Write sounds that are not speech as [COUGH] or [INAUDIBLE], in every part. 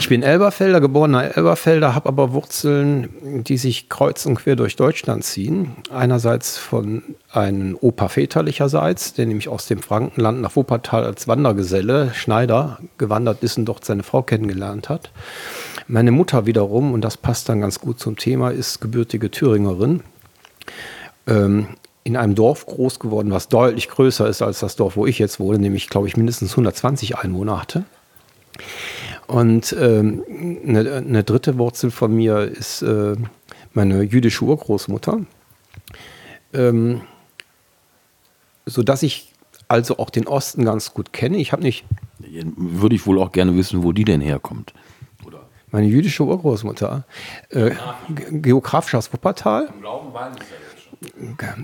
Ich bin Elberfelder, geborener Elberfelder, habe aber Wurzeln, die sich kreuz und quer durch Deutschland ziehen. Einerseits von einem Opa väterlicherseits, der nämlich aus dem Frankenland nach Wuppertal als Wandergeselle, Schneider, gewandert ist und dort seine Frau kennengelernt hat. Meine Mutter wiederum, und das passt dann ganz gut zum Thema, ist gebürtige Thüringerin. Ähm, in einem Dorf groß geworden, was deutlich größer ist als das Dorf, wo ich jetzt wohne, nämlich, glaube ich, mindestens 120 Einwohner hatte. Und ähm, eine, eine, dritte Wurzel von mir ist äh, meine jüdische Urgroßmutter. Ähm, sodass ich also auch den Osten ganz gut kenne. Ich habe nicht. Würde ich wohl auch gerne wissen, wo die denn herkommt. Oder? Meine jüdische Urgroßmutter. Äh, geografisch aus Wuppertal. Im Glauben waren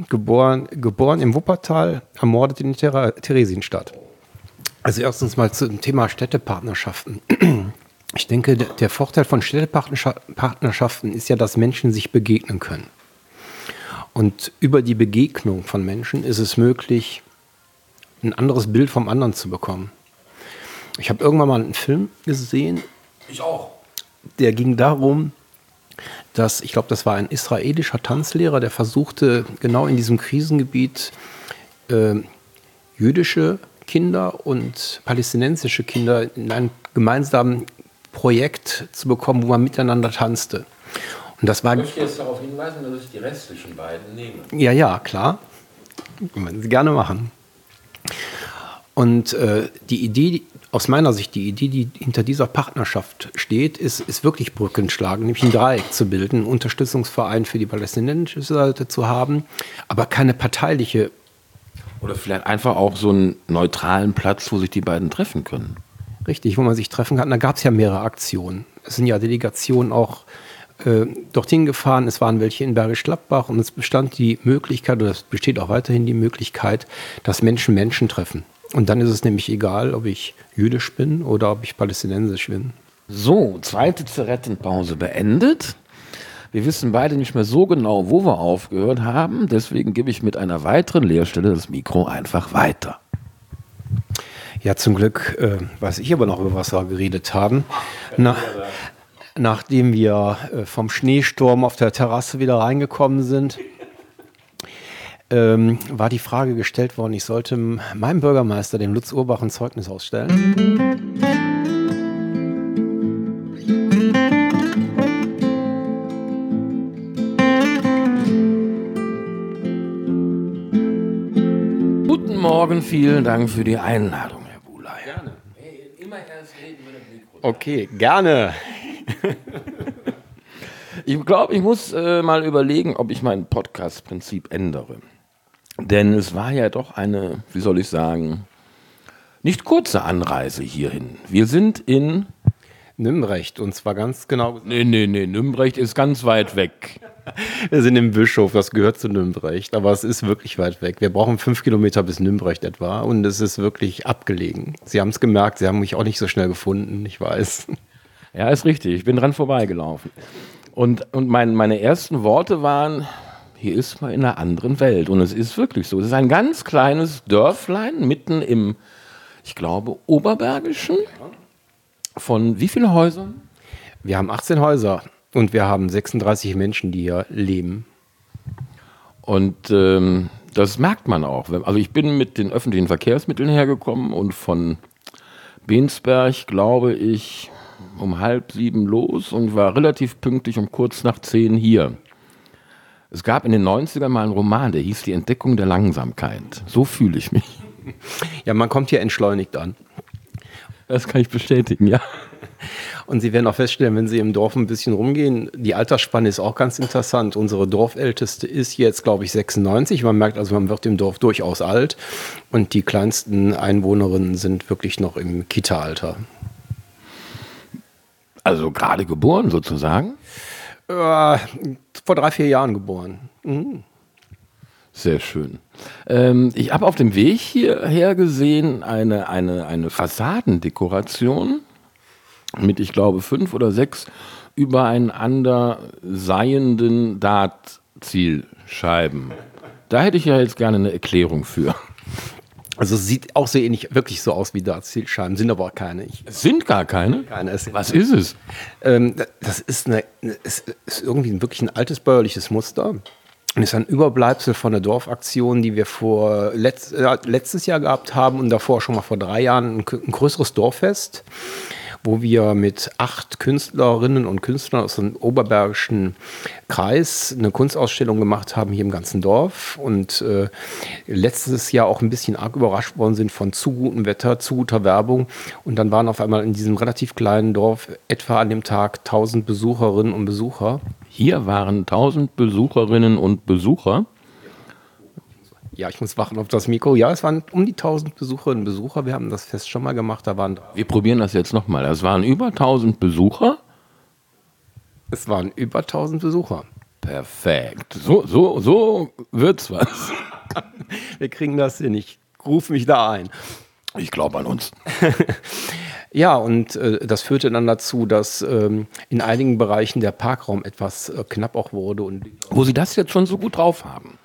Geboren, geboren im Wuppertal, ermordet in Theresienstadt. Also erstens mal zum Thema Städtepartnerschaften. [CLEARS THROAT] Ich denke, der Vorteil von Städtepartnerschaften ist ja, dass Menschen sich begegnen können. Und über die Begegnung von Menschen ist es möglich, ein anderes Bild vom anderen zu bekommen. Ich habe irgendwann mal einen Film gesehen. Ich auch. Der ging darum, dass, ich glaube, das war ein israelischer Tanzlehrer, der versuchte, genau in diesem Krisengebiet äh, jüdische Kinder und palästinensische Kinder in einem gemeinsamen Projekt zu bekommen, wo man miteinander tanzte. Und das war. Ich möchte jetzt darauf hinweisen, dass ich die restlichen beiden nehme. Ja, ja, klar. Können Sie gerne machen. Und äh, die Idee, aus meiner Sicht, die Idee, die hinter dieser Partnerschaft steht, ist, ist wirklich Brücken schlagen, nämlich ein Dreieck zu bilden, einen Unterstützungsverein für die palästinensische Seite zu haben, aber keine parteiliche oder vielleicht einfach auch so einen neutralen Platz, wo sich die beiden treffen können. Richtig, wo man sich treffen kann. Da gab es ja mehrere Aktionen. Es sind ja Delegationen auch äh, dorthin gefahren. Es waren welche in Bergisch Gladbach und es bestand die Möglichkeit, oder es besteht auch weiterhin die Möglichkeit, dass Menschen Menschen treffen. Und dann ist es nämlich egal, ob ich jüdisch bin oder ob ich palästinensisch bin. So, zweite Zigarettenpause beendet. Wir wissen beide nicht mehr so genau, wo wir aufgehört haben. Deswegen gebe ich mit einer weiteren Leerstelle das Mikro einfach weiter. Ja, zum Glück äh, weiß ich aber noch, über was wir geredet haben. Na, nachdem wir äh, vom Schneesturm auf der Terrasse wieder reingekommen sind, ähm, war die Frage gestellt worden, ich sollte meinem Bürgermeister, dem Lutz Urbach, ein Zeugnis ausstellen. Morgen. Vielen Dank für die Einladung, Herr Bulay. Gerne. Hey, immer erst reden mit dem Mikro. Okay, gerne. [LAUGHS] ich glaube, ich muss äh, mal überlegen, ob ich mein Podcast-Prinzip ändere. Denn es war ja doch eine, wie soll ich sagen, nicht kurze Anreise hierhin. Wir sind in Nümbrecht und zwar ganz genau. Nee, nee, nee, Nümbrecht ist ganz weit weg. [LAUGHS] Wir sind im Bischof, das gehört zu Nümbrecht, aber es ist wirklich weit weg. Wir brauchen fünf Kilometer bis Nümbrecht etwa und es ist wirklich abgelegen. Sie haben es gemerkt, Sie haben mich auch nicht so schnell gefunden, ich weiß. Ja, ist richtig, ich bin dran vorbeigelaufen. Und, und mein, meine ersten Worte waren, hier ist man in einer anderen Welt. Und es ist wirklich so. Es ist ein ganz kleines Dörflein mitten im, ich glaube, Oberbergischen. Von wie vielen Häusern? Wir haben 18 Häuser. Und wir haben 36 Menschen, die hier leben. Und ähm, das merkt man auch. Also ich bin mit den öffentlichen Verkehrsmitteln hergekommen und von Bensberg, glaube ich, um halb sieben los und war relativ pünktlich um kurz nach zehn hier. Es gab in den 90ern mal einen Roman, der hieß Die Entdeckung der Langsamkeit. So fühle ich mich. Ja, man kommt hier entschleunigt an. Das kann ich bestätigen, ja. Und Sie werden auch feststellen, wenn Sie im Dorf ein bisschen rumgehen, die Altersspanne ist auch ganz interessant. Unsere Dorfälteste ist jetzt, glaube ich, 96. Man merkt also, man wird im Dorf durchaus alt. Und die kleinsten Einwohnerinnen sind wirklich noch im Kita-Alter. Also gerade geboren sozusagen? Äh, vor drei, vier Jahren geboren. Mhm. Sehr schön. Ähm, ich habe auf dem Weg hierher gesehen eine, eine, eine Fassadendekoration mit, ich glaube, fünf oder sechs übereinander seienden Dartzielscheiben. Da hätte ich ja jetzt gerne eine Erklärung für. Also es sieht auch so ähnlich, wirklich so aus wie Dartzielscheiben, sind aber auch keine. Ich, Es sind gar keine. keine es Was ist es? Ähm, das ist, eine, es ist irgendwie ein, wirklich ein altes bäuerliches Muster. Und ist ein Überbleibsel von der Dorfaktion, die wir vor letzt, äh, letztes Jahr gehabt haben und davor schon mal vor drei Jahren ein, ein größeres Dorffest, wo wir mit acht Künstlerinnen und Künstlern aus dem Oberbergischen Kreis eine Kunstausstellung gemacht haben hier im ganzen Dorf und äh, letztes Jahr auch ein bisschen arg überrascht worden sind von zu gutem Wetter, zu guter Werbung und dann waren auf einmal in diesem relativ kleinen Dorf etwa an dem Tag 1000 Besucherinnen und Besucher. Hier waren 1000 Besucherinnen und Besucher. Ja, ich muss wachen auf das Mikro. Ja, es waren um die 1000 Besucherinnen und Besucher. Wir haben das Fest schon mal gemacht. Da waren, Wir probieren das jetzt nochmal. Es waren über 1000 Besucher. es waren über 1000 Besucher. Perfekt. So, so, so wird's was. [LAUGHS] Wir kriegen das hin. Ich rufe mich da ein. Ich glaube an uns. [LAUGHS] Ja, und äh, das führte dann dazu, dass ähm, in einigen Bereichen der Parkraum etwas äh, knapp auch wurde. Und Wo Sie das jetzt schon so gut drauf haben,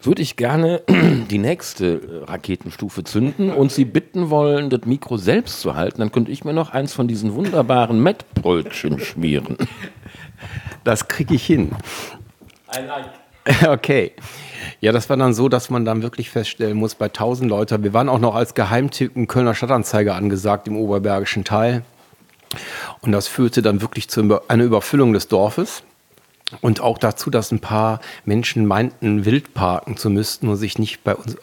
würde ich gerne [CLEARS THROAT] die nächste äh, Raketenstufe zünden und Sie bitten wollen, das Mikro selbst zu halten. Dann könnte ich mir noch eins von diesen wunderbaren Mettbrötchen [LAUGHS] schmieren. das kriege ich hin. [LAUGHS] Okay. Ja, das war dann so, dass man dann wirklich feststellen muss, bei 1000 Leuten, wir waren auch noch als Geheimtipp im Kölner Stadtanzeiger angesagt im oberbergischen Teil. Und das führte dann wirklich zu einer Überfüllung des Dorfes. Und auch dazu, dass ein paar Menschen meinten, wild parken zu müssten und sich nicht bei uns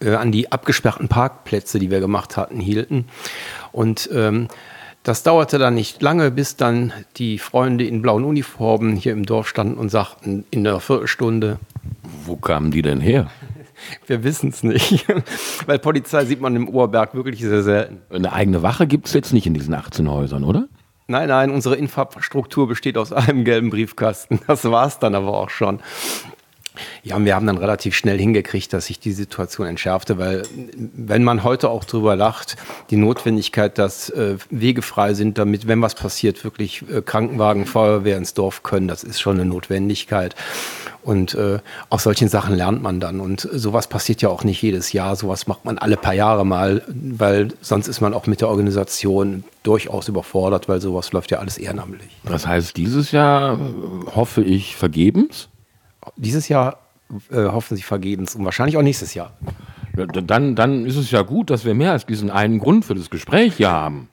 äh, an die abgesperrten Parkplätze, die wir gemacht hatten, hielten. Und ähm, das dauerte dann nicht lange, bis dann die Freunde in blauen Uniformen hier im Dorf standen und sagten, in einer Viertelstunde, Wo kamen die denn her? [LAUGHS] wir wissen es nicht. [LAUGHS] Weil Polizei sieht man im Oberberg wirklich sehr selten. Eine eigene Wache gibt es jetzt nicht in diesen 18 Häusern, oder? Nein, nein, unsere Infrastruktur besteht aus [LAUGHS] einem gelben Briefkasten. Das war es dann aber auch schon. Ja, wir haben dann relativ schnell hingekriegt, dass sich die Situation entschärfte, weil wenn man heute auch drüber lacht, die Notwendigkeit, dass äh, Wege frei sind, damit, wenn was passiert, wirklich äh, Krankenwagen, Feuerwehr ins Dorf können, das ist schon eine Notwendigkeit. Und äh, aus solchen Sachen lernt man dann. Und sowas passiert ja auch nicht jedes Jahr. Sowas macht man alle paar Jahre mal, weil sonst ist man auch mit der Organisation durchaus überfordert, weil sowas läuft ja alles ehrenamtlich. Das heißt, dieses Jahr äh, hoffe ich vergebens. Dieses Jahr äh, hoffen sie vergebens und wahrscheinlich auch nächstes Jahr. Ja, Dann, dann ist es ja gut, dass wir mehr als diesen einen Grund für das Gespräch hier haben.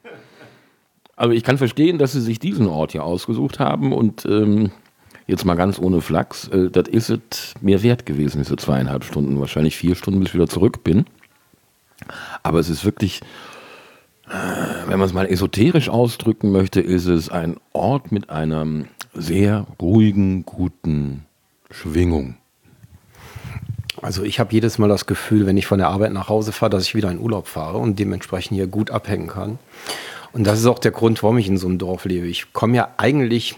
Aber ich kann verstehen, dass Sie sich diesen Ort hier ausgesucht haben und ähm, jetzt mal ganz ohne Flachs, äh, das ist es mir wert gewesen, diese zweieinhalb Stunden, wahrscheinlich vier Stunden, bis ich wieder zurück bin. Aber es ist wirklich, äh, wenn man es mal esoterisch ausdrücken möchte, ist es ein Ort mit einer sehr ruhigen, guten Schwingung. Also ich habe jedes Mal das Gefühl, wenn ich von der Arbeit nach Hause fahre, dass ich wieder in Urlaub fahre und dementsprechend hier gut abhängen kann. Und das ist auch der Grund, warum ich in so einem Dorf lebe. Ich komme ja eigentlich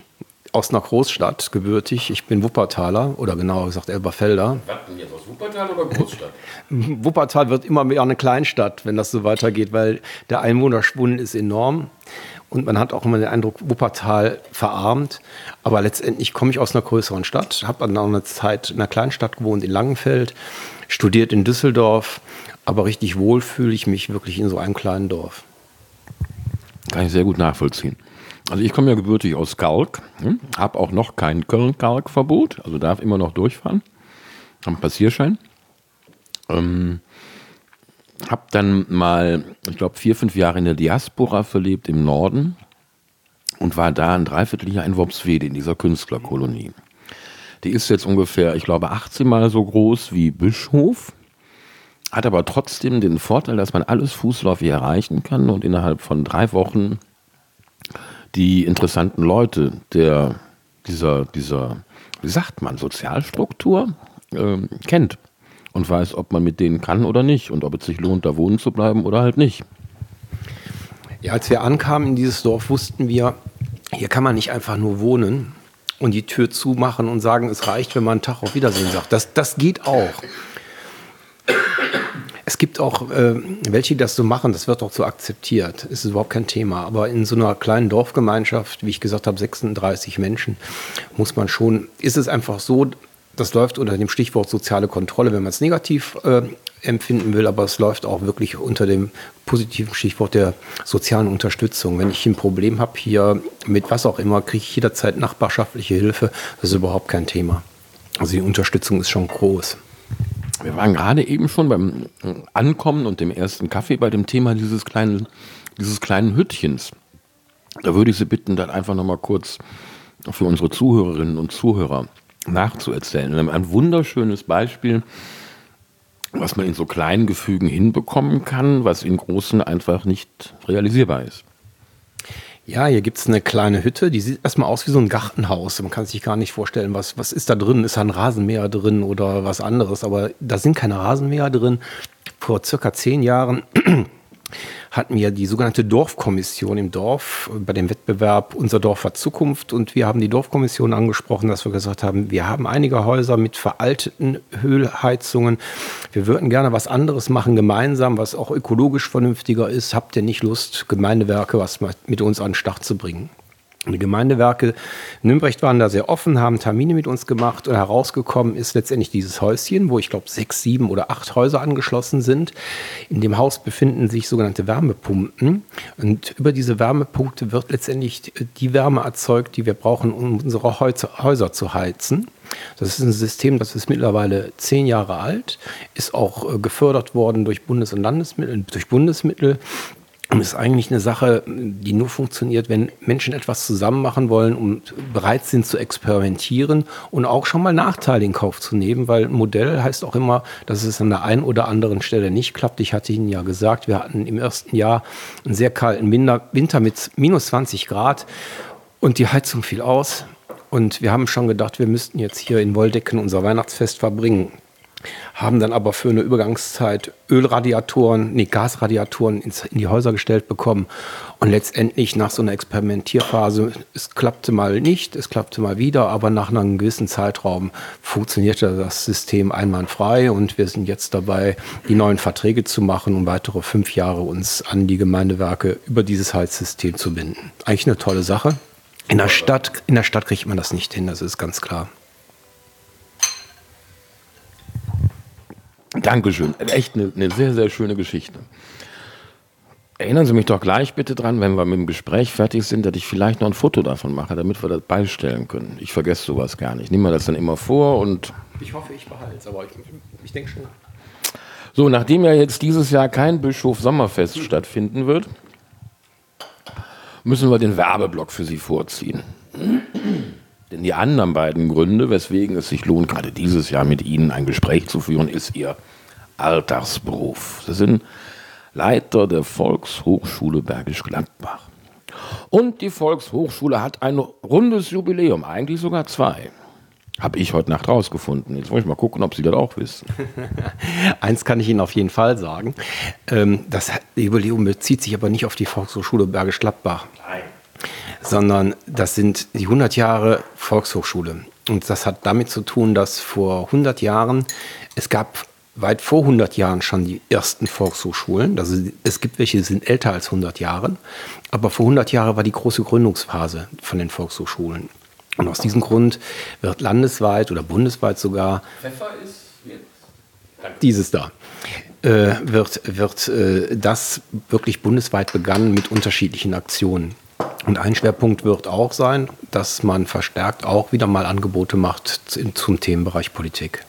aus einer Großstadt gebürtig. Ich bin Wuppertaler oder genauer gesagt Elberfelder. Was denn jetzt aus Wuppertal oder Großstadt? [LAUGHS] Wuppertal wird immer mehr eine Kleinstadt, wenn das so weitergeht, weil der Einwohnerschwund ist enorm. Und man hat auch immer den Eindruck, Wuppertal verarmt. Aber letztendlich komme ich aus einer größeren Stadt, habe dann auch eine Zeit in einer Kleinstadt gewohnt, in Langenfeld, studiert in Düsseldorf. Aber richtig wohl fühle ich mich wirklich in so einem kleinen Dorf. Kann ich sehr gut nachvollziehen. Also ich komme ja gebürtig aus Kalk, hm, habe auch noch kein Köln-Kalk-Verbot, also darf immer noch durchfahren, habe einen Passierschein. Ähm, habe dann mal, ich glaube, vier, fünf Jahre in der Diaspora verlebt im Norden und war da ein Dreivierteljahr in Worpswede, in dieser Künstlerkolonie. Die ist jetzt ungefähr, ich glaube, 18 Mal so groß wie Bischof, hat aber trotzdem den Vorteil, dass man alles fußläufig erreichen kann und innerhalb von drei Wochen die interessanten Leute der, dieser, dieser, wie sagt man, Sozialstruktur ähm, kennt und weiß, ob man mit denen kann oder nicht und ob es sich lohnt, da wohnen zu bleiben oder halt nicht. Ja, als wir ankamen in dieses Dorf, wussten wir, hier kann man nicht einfach nur wohnen und die Tür zumachen und sagen, es reicht, wenn man einen Tag auf Wiedersehen sagt. Das, das geht auch. Es gibt auch äh, welche, die das so machen, das wird auch so akzeptiert. Es ist überhaupt kein Thema. Aber in so einer kleinen Dorfgemeinschaft, wie ich gesagt habe, 36 Menschen, muss man schon, ist es einfach so, das läuft unter dem Stichwort soziale Kontrolle, wenn man es negativ äh, empfinden will, aber es läuft auch wirklich unter dem positiven Stichwort der sozialen Unterstützung. Wenn ich ein Problem habe hier mit was auch immer, kriege ich jederzeit nachbarschaftliche Hilfe. Das ist überhaupt kein Thema. Also die Unterstützung ist schon groß. Wir waren gerade eben schon beim Ankommen und dem ersten Kaffee bei dem Thema dieses kleinen, dieses kleinen Hüttchens. Da würde ich Sie bitten, dann einfach nochmal kurz für unsere Zuhörerinnen und Zuhörer nachzuerzählen. Wir haben ein wunderschönes Beispiel, was man in so kleinen Gefügen hinbekommen kann, was in großen einfach nicht realisierbar ist. Ja, hier gibt es eine kleine Hütte, die sieht erstmal aus wie so ein Gartenhaus. Man kann sich gar nicht vorstellen, was, was ist da drin? Ist da ein Rasenmäher drin oder was anderes? Aber da sind keine Rasenmäher drin. Vor circa zehn Jahren hatten wir die sogenannte Dorfkommission im Dorf bei dem Wettbewerb Unser Dorf hat Zukunft. Und wir haben die Dorfkommission angesprochen, dass wir gesagt haben, wir haben einige Häuser mit veralteten Ölheizungen. Wir würden gerne was anderes machen, gemeinsam, was auch ökologisch vernünftiger ist. Habt ihr nicht Lust, Gemeindewerke was mit uns an den Start zu bringen? Die Gemeindewerke Nürnberg waren da sehr offen, haben Termine mit uns gemacht und herausgekommen ist letztendlich dieses Häuschen, wo ich glaube sechs, sieben oder acht Häuser angeschlossen sind. In dem Haus befinden sich sogenannte Wärmepumpen und über diese Wärmepunkte wird letztendlich die Wärme erzeugt, die wir brauchen, um unsere Häuser zu heizen. Das ist ein System, das ist mittlerweile zehn Jahre alt, ist auch äh, gefördert worden durch Bundes- und Landesmittel, durch Bundesmittel und ist eigentlich eine Sache, die nur funktioniert, wenn Menschen etwas zusammen machen wollen und bereit sind zu experimentieren und auch schon mal Nachteile in Kauf zu nehmen, weil Modell heißt auch immer, dass es an der einen oder anderen Stelle nicht klappt. Ich hatte Ihnen ja gesagt, wir hatten im ersten Jahr einen sehr kalten Winter mit minus 20 Grad und die Heizung fiel aus. Und wir haben schon gedacht, wir müssten jetzt hier in Woldecken unser Weihnachtsfest verbringen haben dann aber für eine Übergangszeit Ölradiatoren, nee, Gasradiatoren ins, in die Häuser gestellt bekommen. Und letztendlich nach so einer Experimentierphase, es klappte mal nicht, es klappte mal wieder, aber nach einem gewissen Zeitraum funktionierte das System einwandfrei und wir sind jetzt dabei, die neuen Verträge zu machen und weitere fünf Jahre uns an die Gemeindewerke über dieses Heizsystem zu binden. Eigentlich eine tolle Sache. In der Stadt, in der Stadt kriegt man das nicht hin, das ist ganz klar. Dankeschön. Echt eine, eine sehr, sehr schöne Geschichte. Erinnern Sie mich doch gleich bitte dran, wenn wir mit dem Gespräch fertig sind, dass ich vielleicht noch ein Foto davon mache, damit wir das beistellen können. Ich vergesse sowas gar nicht. Ich nehme mir das dann immer vor und. Ich hoffe, ich behalte es, aber ich, ich denke schon. So, nachdem ja jetzt dieses Jahr kein Bischof Sommerfest stattfinden wird, müssen wir den Werbeblock für Sie vorziehen. Denn die anderen beiden Gründe, weswegen es sich lohnt, gerade dieses Jahr mit Ihnen ein Gespräch zu führen, ist Ihr Alltagsberuf. Sie sind Leiter der Volkshochschule Bergisch Gladbach. Und die Volkshochschule hat ein rundes Jubiläum, eigentlich sogar zwei. Habe ich heute Nacht rausgefunden. Jetzt muss ich mal gucken, ob Sie das auch wissen. [LAUGHS] Eins kann ich Ihnen auf jeden Fall sagen. Ähm, das Jubiläum bezieht sich aber nicht auf die Volkshochschule Bergisch Gladbach. Nein sondern das sind die 100 Jahre Volkshochschule. Und das hat damit zu tun, dass vor 100 Jahren, es gab weit vor 100 Jahren schon die ersten Volkshochschulen. Also es gibt welche, die sind älter als 100 Jahre. Aber vor 100 Jahren war die große Gründungsphase von den Volkshochschulen. Und aus diesem Grund wird landesweit oder bundesweit sogar Pfeffer ist dieses da äh, wird, wird äh, das wirklich bundesweit begangen mit unterschiedlichen Aktionen. Und ein Schwerpunkt wird auch sein, dass man verstärkt auch wieder mal Angebote macht zum Themenbereich Politik.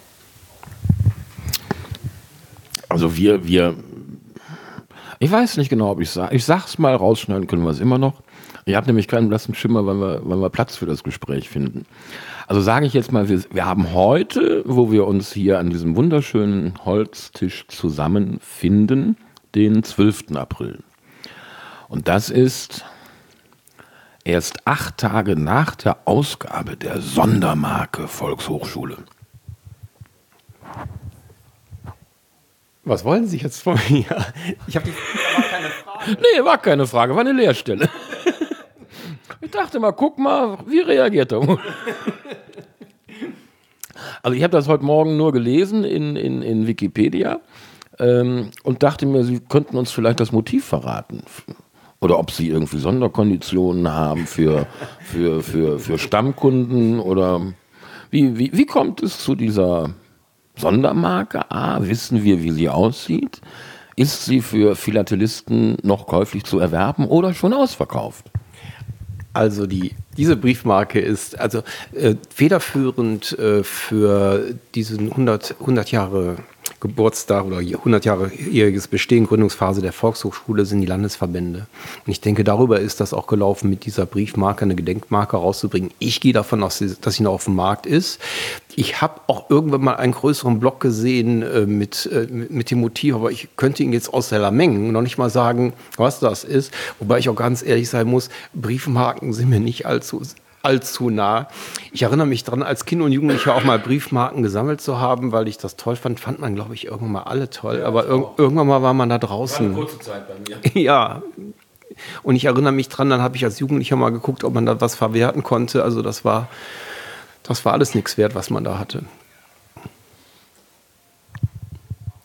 Also wir, wir, ich weiß nicht genau, ob ich sage, ich sag's mal, rausschneiden können wir es immer noch. Ihr habt nämlich keinen blassen Schimmer, wenn wir, wenn wir Platz für das Gespräch finden. Also sage ich jetzt mal, wir, wir haben heute, wo wir uns hier an diesem wunderschönen Holztisch zusammenfinden, den 12. April. Und das ist erst acht Tage nach der Ausgabe der Sondermarke Volkshochschule. Was wollen Sie jetzt von mir? Ich habe keine Frage. Nee, war keine Frage, war eine Leerstelle. Ich dachte mal, guck mal, wie reagiert er? Also ich habe das heute Morgen nur gelesen in, in, in Wikipedia ähm, und dachte mir, Sie könnten uns vielleicht das Motiv verraten. Oder ob sie irgendwie Sonderkonditionen haben für, für, für, für Stammkunden oder Wie, wie, wie kommt es zu dieser Sondermarke? A, wissen wir, wie sie aussieht? Ist sie für Philatelisten noch käuflich zu erwerben oder schon ausverkauft? Also die, diese Briefmarke ist also äh, federführend äh, für diesen 100, 100 Jahre Geburtstag oder 100 Jahre jähriges Bestehen, Gründungsphase der Volkshochschule sind die Landesverbände. Und ich denke, darüber ist das auch gelaufen, mit dieser Briefmarke eine Gedenkmarke rauszubringen. Ich gehe davon aus, dass sie noch auf dem Markt ist. Ich habe auch irgendwann mal einen größeren Block gesehen äh, mit, äh, mit dem Motiv, aber ich könnte ihn jetzt aus der Mengen noch nicht mal sagen, was das ist. Wobei ich auch ganz ehrlich sein muss, Briefmarken sind mir nicht allzu allzu nah. Ich erinnere mich daran, als Kind und Jugendlicher auch mal Briefmarken gesammelt zu haben, weil ich das toll fand. Fand man, glaube ich, irgendwann mal alle toll. Ja, Aber ir irgendwann mal war man da draußen. War eine kurze Zeit bei mir. [LAUGHS] ja. Und ich erinnere mich dran, dann habe ich als Jugendlicher mal geguckt, ob man da was verwerten konnte. Also das war, das war alles nichts wert, was man da hatte.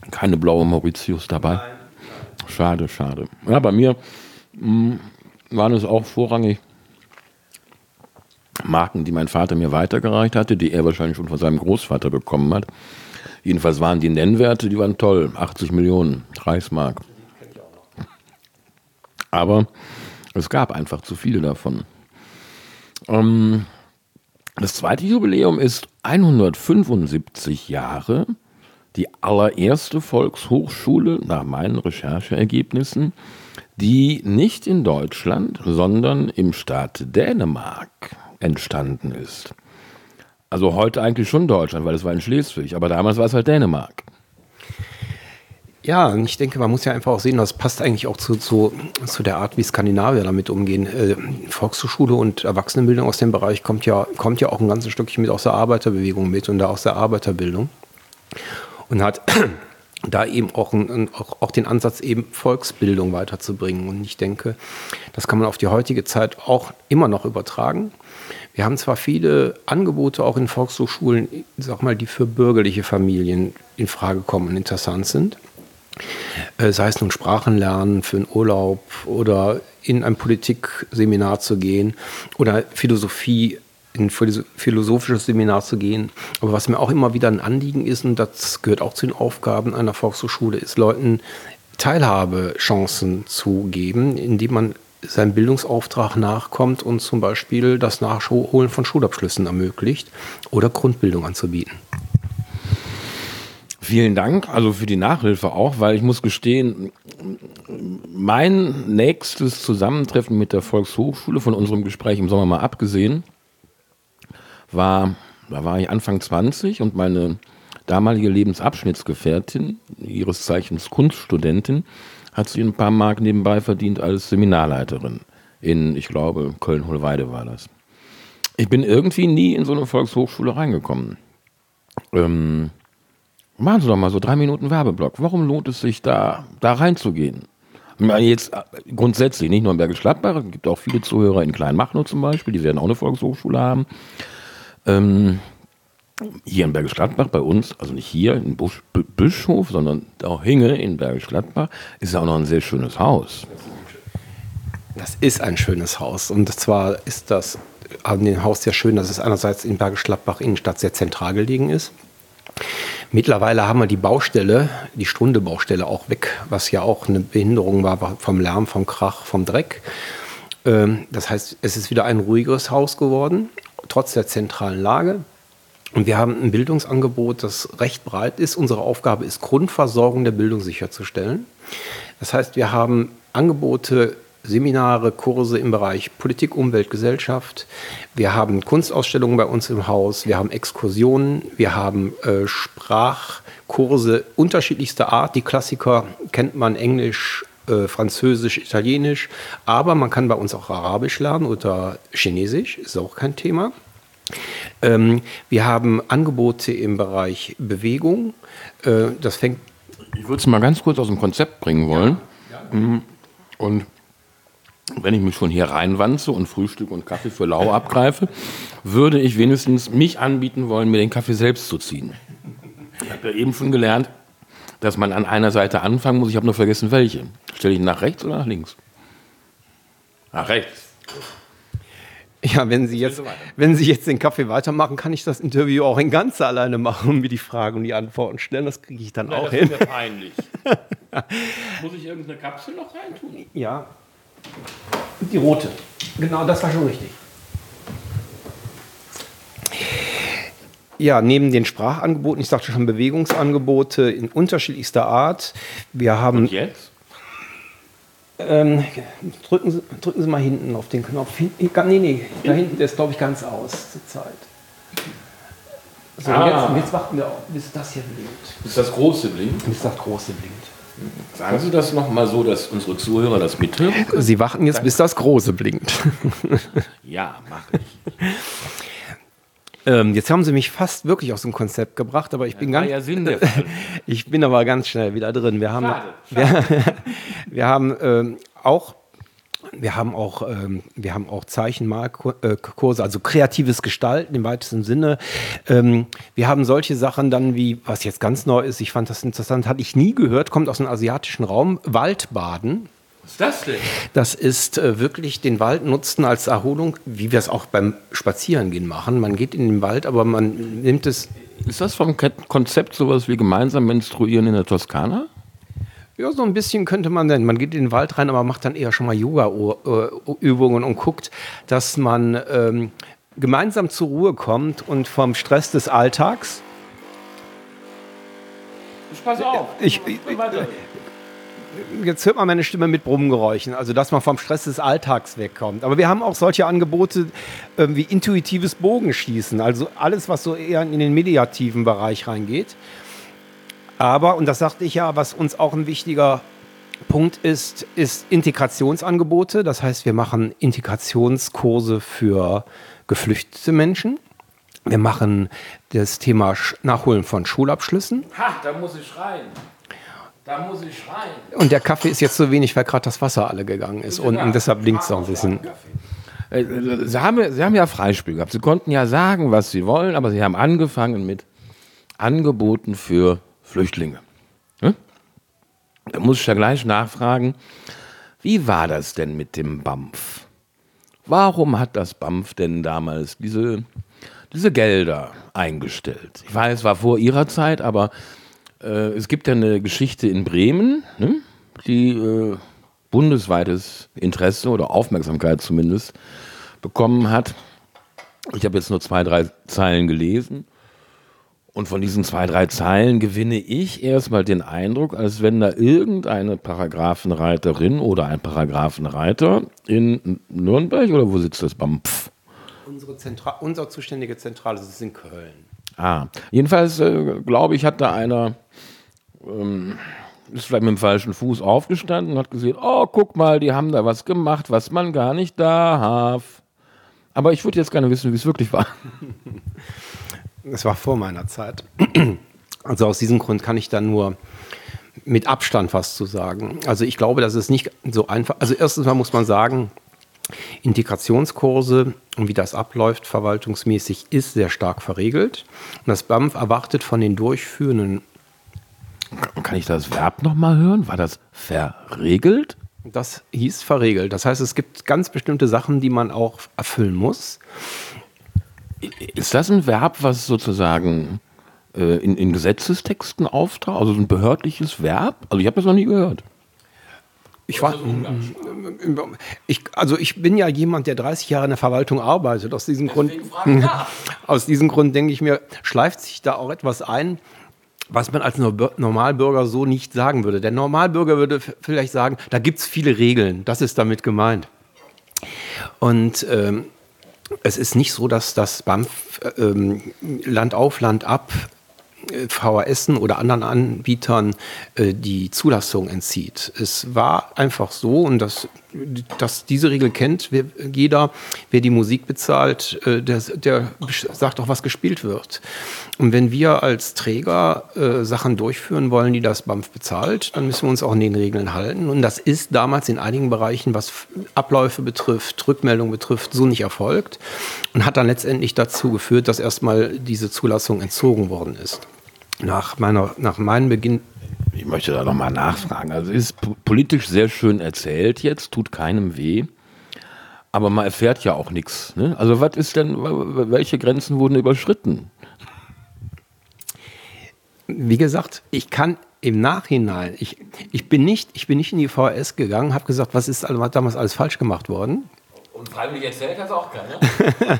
Keine blaue Mauritius dabei. Nein. Schade, schade. Ja, bei mir mh, hm, waren es auch vorrangig Marken, die mein Vater mir weitergereicht hatte, die er wahrscheinlich schon von seinem Großvater bekommen hat. Jedenfalls waren die Nennwerte, die waren toll. 80 Millionen Reichsmark. Aber es gab einfach zu viele davon. Ähm, das zweite Jubiläum ist 175 Jahre. Die allererste Volkshochschule nach meinen Rechercheergebnissen, die nicht in Deutschland, sondern im Staat Dänemark entstanden ist. Also heute eigentlich schon Deutschland, weil es war in Schleswig, aber damals war es halt Dänemark. Ja, und ich denke, man muss ja einfach auch sehen, das passt eigentlich auch zu, zu, zu der Art, wie Skandinavier damit umgehen. Äh, Volkshochschule und Erwachsenenbildung aus dem Bereich kommt ja, kommt ja auch ein ganzes Stückchen mit aus der Arbeiterbewegung mit und da aus der Arbeiterbildung. Und hat [CLEARS THROAT] da eben auch, ein, auch, auch, den Ansatz, eben Volksbildung weiterzubringen. Und ich denke, das kann man auf die heutige Zeit auch immer noch übertragen. Wir haben zwar viele Angebote auch in Volkshochschulen, sag mal, die für bürgerliche Familien in Frage kommen und interessant sind. Äh, sei es nun Sprachenlernen für einen Urlaub oder in ein Politikseminar zu gehen oder Philosophie in ein philosophisches Seminar zu gehen. Aber was mir auch immer wieder ein Anliegen ist, und das gehört auch zu den Aufgaben einer Volkshochschule, ist Leuten Teilhabechancen zu geben, indem man seinem Bildungsauftrag nachkommt und zum Beispiel das Nachholen von Schulabschlüssen ermöglicht oder Grundbildung anzubieten. Vielen Dank, also für die Nachhilfe auch, weil ich muss gestehen, mein nächstes Zusammentreffen mit der Volkshochschule, von unserem Gespräch im Sommer mal abgesehen, war, da war ich Anfang 20 und meine damalige Lebensabschnittsgefährtin, ihres Zeichens Kunststudentin, hat sie ein paar Mark nebenbei verdient als Seminarleiterin in, ich glaube, Köln-Hohlweide war das. Ich bin irgendwie nie in so eine Volkshochschule reingekommen. Ähm, machen Sie doch mal so drei Minuten Werbeblock. Warum lohnt es sich, da, da reinzugehen? Jetzt äh, grundsätzlich, nicht nur in Bergisch Gladbach, es gibt auch viele Zuhörer in Kleinmachnow zum Beispiel, die werden auch eine Volkshochschule haben. Ähm, hier in Bergisch Gladbach bei uns, also nicht hier in Busch, Bischhof, sondern auch Hinge in Bergisch Gladbach, ist auch noch ein sehr schönes Haus. Das ist ein schönes Haus. Und zwar ist das an dem Haus sehr schön, dass es einerseits in Bergisch Gladbach Innenstadt sehr zentral gelegen ist. Mittlerweile haben wir die Baustelle, die Stunde-Baustelle auch weg, was ja auch eine Behinderung war vom Lärm, vom Krach, vom Dreck. Ähm, das heißt, es ist wieder ein ruhigeres Haus geworden, trotz der zentralen Lage. Und wir haben ein Bildungsangebot, das recht breit ist. Unsere Aufgabe ist, Grundversorgung der Bildung sicherzustellen. Das heißt, wir haben Angebote, Seminare, Kurse im Bereich Politik, Umwelt, Gesellschaft. Wir haben Kunstausstellungen bei uns im Haus. Wir haben Exkursionen. Wir haben äh, Sprachkurse unterschiedlichster Art. Die Klassiker kennt man Englisch, äh, Französisch, Italienisch. Aber man kann bei uns auch Arabisch lernen oder Chinesisch. Ist auch kein Thema. Ähm, wir haben Angebote im Bereich Bewegung. Äh, das fängt. Ich würde es mal ganz kurz aus dem Konzept bringen wollen. Ja, ja. Mhm. Und wenn ich mich schon hier reinwanze und Frühstück und Kaffee für lau abgreife, würde ich wenigstens mich anbieten wollen, mir den Kaffee selbst zu ziehen. Ich habe ja eben schon gelernt, dass man an einer Seite anfangen muss. Ich habe nur vergessen, welche. Stelle ich ihn nach rechts oder nach links? Nach rechts. Ja, wenn Sie, jetzt, wenn Sie jetzt den Kaffee weitermachen, kann ich das Interview auch in ganz alleine machen und mir die Fragen und die Antworten stellen. Das kriege ich dann Nein, auch das hin. Das ist mir peinlich. [LAUGHS] Muss ich irgendeine Kapsel noch reintun? Ja. Die rote. Genau, das war schon richtig. Ja, neben den Sprachangeboten, ich sagte schon Bewegungsangebote in unterschiedlichster Art. Wir haben. Und jetzt? Ähm, drücken, Sie, drücken Sie mal hinten auf den Knopf. Hin, nee, nee, da hinten, der ist, glaube ich, ganz aus zur Zeit. So, ah. jetzt, jetzt, warten wir auf, bis das hier blinkt. Bis das große blinkt? Bis das große blinkt. Sagen Sie das nochmal so, dass unsere Zuhörer das mithören? Sie warten jetzt, bis das große blinkt. ja, mache ich. [LAUGHS] Ähm, jetzt haben sie mich fast wirklich aus dem Konzept gebracht, aber ich bin ganz. Ja [LAUGHS] ich bin aber ganz schnell wieder drin. Wir haben, schade, [LAUGHS] schade. Wir, [LAUGHS] wir, haben ähm, auch wir haben auch, ähm, wir haben auch Zeichenmalkurse, also kreatives Gestalten im weitesten Sinne. Ähm, wir haben solche Sachen dann wie, was jetzt ganz neu ist, ich fand das interessant, hatte ich nie gehört, kommt aus dem asiatischen Raum, Waldbaden. Was ist das denn? Das ist äh, wirklich den Wald nutzen als Erholung, wie wir es auch beim Spazierengehen machen. Man geht in den Wald, aber man nimmt es. Ist das vom Konzept sowas wie gemeinsam menstruieren in der Toskana? Ja, so ein bisschen könnte man denn. Man geht in den Wald rein, aber macht dann eher schon mal Yoga-Übungen und guckt, dass man ähm, gemeinsam zur Ruhe kommt und vom Stress des Alltags. Ich pass auf. Ich, ich, jetzt hört man meine Stimme mit Brummgeräuschen, also dass man vom Stress des Alltags wegkommt. Aber wir haben auch solche Angebote äh, wie intuitives Bogenschießen, also alles, was so eher in den mediativen Bereich reingeht. Aber, und das sagte ich ja, was uns auch ein wichtiger Punkt ist, ist Integrationsangebote. Das heißt, wir machen Integrationskurse für geflüchtete Menschen. Wir machen das Thema Nachholen von Schulabschlüssen. Ha, da muss ich schreien. Da muss ich schreien. Und der Kaffee ist jetzt so wenig, weil gerade das Wasser alle gegangen ist. Und, und deshalb blinkt es auch ein bisschen. Äh, Sie haben, Sie haben ja Freispiel gehabt. Sie konnten ja sagen, was Sie wollen, aber Sie haben angefangen mit Angeboten für Flüchtlinge. Hm? Da muss ich ja gleich nachfragen, wie war das denn mit dem BAMF? Warum hat das BAMF denn damals diese, diese Gelder eingestellt? Ich weiß, es war vor Ihrer Zeit, aber äh, es gibt ja eine Geschichte in Bremen, ne, die äh, bundesweites Interesse oder Aufmerksamkeit zumindest bekommen hat. Ich habe jetzt nur zwei, drei Zeilen gelesen. Und von diesen zwei, drei Zeilen gewinne ich erstmal den Eindruck, als wenn da irgendeine Paragraphenreiterin oder ein Paragraphenreiter in Nürnberg oder wo sitzt das? BAMPF? Unsere Zentra unser zuständige Zentrale ist in Köln. Ah, jedenfalls äh, glaube ich, hat da einer ähm, ist vielleicht mit dem falschen Fuß aufgestanden und hat gesehen, oh, guck mal, die haben da was gemacht, was man gar nicht darf. Aber ich würde jetzt gerne wissen, wie es wirklich war. [LAUGHS] Es war vor meiner Zeit. [CLEARS THROAT] Also aus diesem Grund kann ich da nur mit Abstand was zu sagen. Also ich glaube, das ist nicht so einfach. Also erstens mal muss man sagen, Integrationskurse und wie das abläuft verwaltungsmäßig ist sehr stark verregelt. Und das BAMF erwartet von den Durchführenden kann ich das Verb nochmal hören? War das verregelt? Das hieß verregelt. Das heißt, es gibt ganz bestimmte Sachen, die man auch erfüllen muss. Ist das ein Verb, was sozusagen äh, in, in, Gesetzestexten auftaucht? Also ein behördliches Verb? Also ich habe das noch nie gehört. Ich war, ich, also ich bin ja jemand, der 30 Jahre in der Verwaltung arbeitet. Aus diesem Grund, [LAUGHS] aus diesem Grund denke ich mir, schleift sich da auch etwas ein, was man als Normalbürger so nicht sagen würde. Der Normalbürger würde vielleicht sagen, da gibt es viele Regeln, das ist damit gemeint. Und ähm, es ist nicht so, dass das BAMF ähm, Land auf, Land ab VHS oder anderen Anbietern äh, die Zulassung entzieht. Es war einfach so, und das, dass diese Regel kennt jeder, wer die Musik bezahlt, äh, der, der sagt auch, was gespielt wird. Und wenn wir als Träger äh, Sachen durchführen wollen, die das BAMF bezahlt, dann müssen wir uns auch an den Regeln halten. Und das ist damals in einigen Bereichen, was Abläufe betrifft, Rückmeldungen betrifft, so nicht erfolgt und hat dann letztendlich dazu geführt, dass erstmal diese Zulassung entzogen worden ist nach, meiner, nach meinem Beginn. Ich möchte da nochmal nachfragen. Also ist politisch sehr schön erzählt jetzt, tut keinem weh. Aber man erfährt ja auch nichts. Ne? Also was ist denn, welche Grenzen wurden überschritten? Wie gesagt, ich kann im Nachhinein, ich, ich, bin, nicht, ich bin nicht in die VHS gegangen, habe gesagt, was ist damals alles falsch gemacht worden. Und freiwillig erzählt hat auch keiner. [LAUGHS]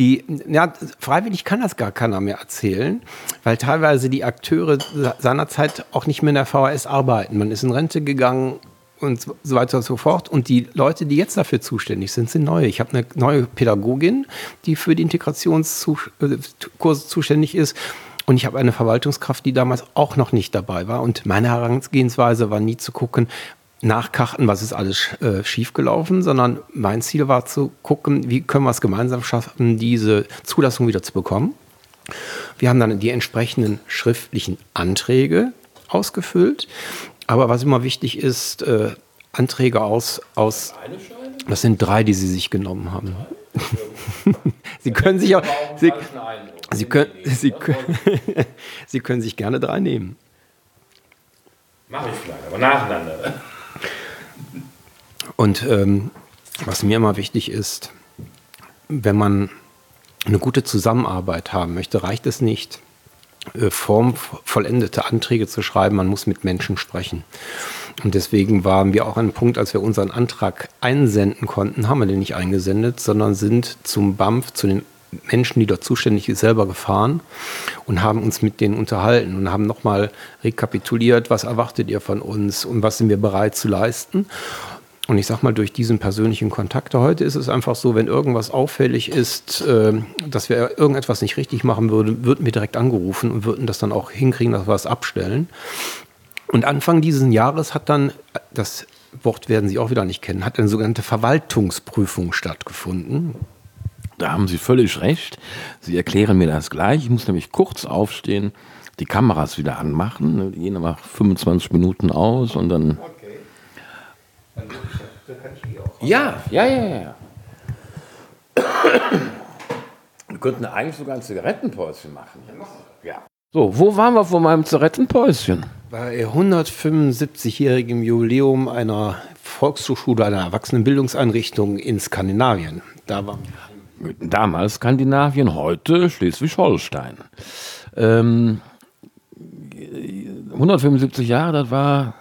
die, ja, freiwillig kann das gar keiner mehr erzählen, weil teilweise die Akteure seinerzeit auch nicht mehr in der VHS arbeiten. Man ist in Rente gegangen und so weiter und so fort. Und die Leute, die jetzt dafür zuständig sind, sind neue. Ich habe eine neue Pädagogin, die für die Integrationskurse zuständig ist. Und ich habe eine Verwaltungskraft, die damals auch noch nicht dabei war. Und meine Herangehensweise war nie zu gucken, nachkarten, was ist alles äh, schiefgelaufen, sondern mein Ziel war zu gucken, wie können wir es gemeinsam schaffen, diese Zulassung wieder zu bekommen. Wir haben dann die entsprechenden schriftlichen Anträge ausgefüllt. Aber was immer wichtig ist, äh, Anträge aus, aus. Das sind drei, die Sie sich genommen haben. [LAUGHS] Sie können sich auch. Sie, Sie, können, Sie, können, [LAUGHS] Sie können sich gerne drei nehmen. Mache ich vielleicht, aber nacheinander. Und ähm, was mir immer wichtig ist, wenn man eine gute Zusammenarbeit haben möchte, reicht es nicht, äh, formvollendete Anträge zu schreiben, man muss mit Menschen sprechen. Und deswegen waren wir auch an einem Punkt, als wir unseren Antrag einsenden konnten, haben wir den nicht eingesendet, sondern sind zum BAMF, zu den Menschen, die dort zuständig sind, selber gefahren und haben uns mit denen unterhalten und haben nochmal rekapituliert, was erwartet ihr von uns und was sind wir bereit zu leisten. Und ich sag mal, durch diesen persönlichen Kontakt heute ist es einfach so, wenn irgendwas auffällig ist, äh, dass wir irgendetwas nicht richtig machen würden, würden wir direkt angerufen und würden das dann auch hinkriegen, dass wir es abstellen. Und Anfang dieses Jahres hat dann, das Wort werden Sie auch wieder nicht kennen, hat eine sogenannte Verwaltungsprüfung stattgefunden. Da haben Sie völlig recht. Sie erklären mir das gleich. Ich muss nämlich kurz aufstehen, die Kameras wieder anmachen. Die gehen aber 25 Minuten aus und dann. Okay. Dann kann ich die auch. Ja, ja, ja, ja. Wir könnten eigentlich sogar ein Zigarettenpäuschen machen. Ja. So, wo waren wir vor meinem Zigarettenpäuschen? Bei 175-jährigem Jubiläum einer Volkshochschule, einer Erwachsenenbildungseinrichtung in Skandinavien. Da waren Damals Skandinavien, heute Schleswig-Holstein. Ähm, 175 Jahre, das war.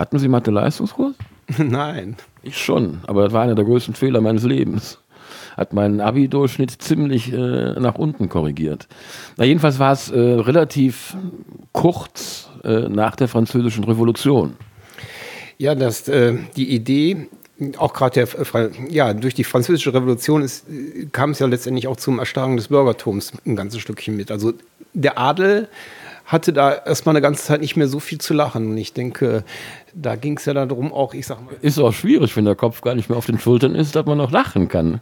Hatten Sie Mathe-Leistungskurs? [LAUGHS] Nein. Ich schon, aber das war einer der größten Fehler meines Lebens. Hat meinen Abi-Durchschnitt ziemlich äh, nach unten korrigiert. Na, jedenfalls war es äh, relativ kurz äh, nach der Französischen Revolution. Ja, das, äh, die Idee, auch gerade der, ja, durch die Französische Revolution ist, kam es ja letztendlich auch zum Erstarren des Bürgertums ein ganzes Stückchen mit. Also der Adel hatte da erstmal eine ganze Zeit nicht mehr so viel zu lachen. Und ich denke, da ging es ja darum, auch, ich sag mal. Ist auch schwierig, wenn der Kopf gar nicht mehr auf den Schultern ist, dass man noch lachen kann.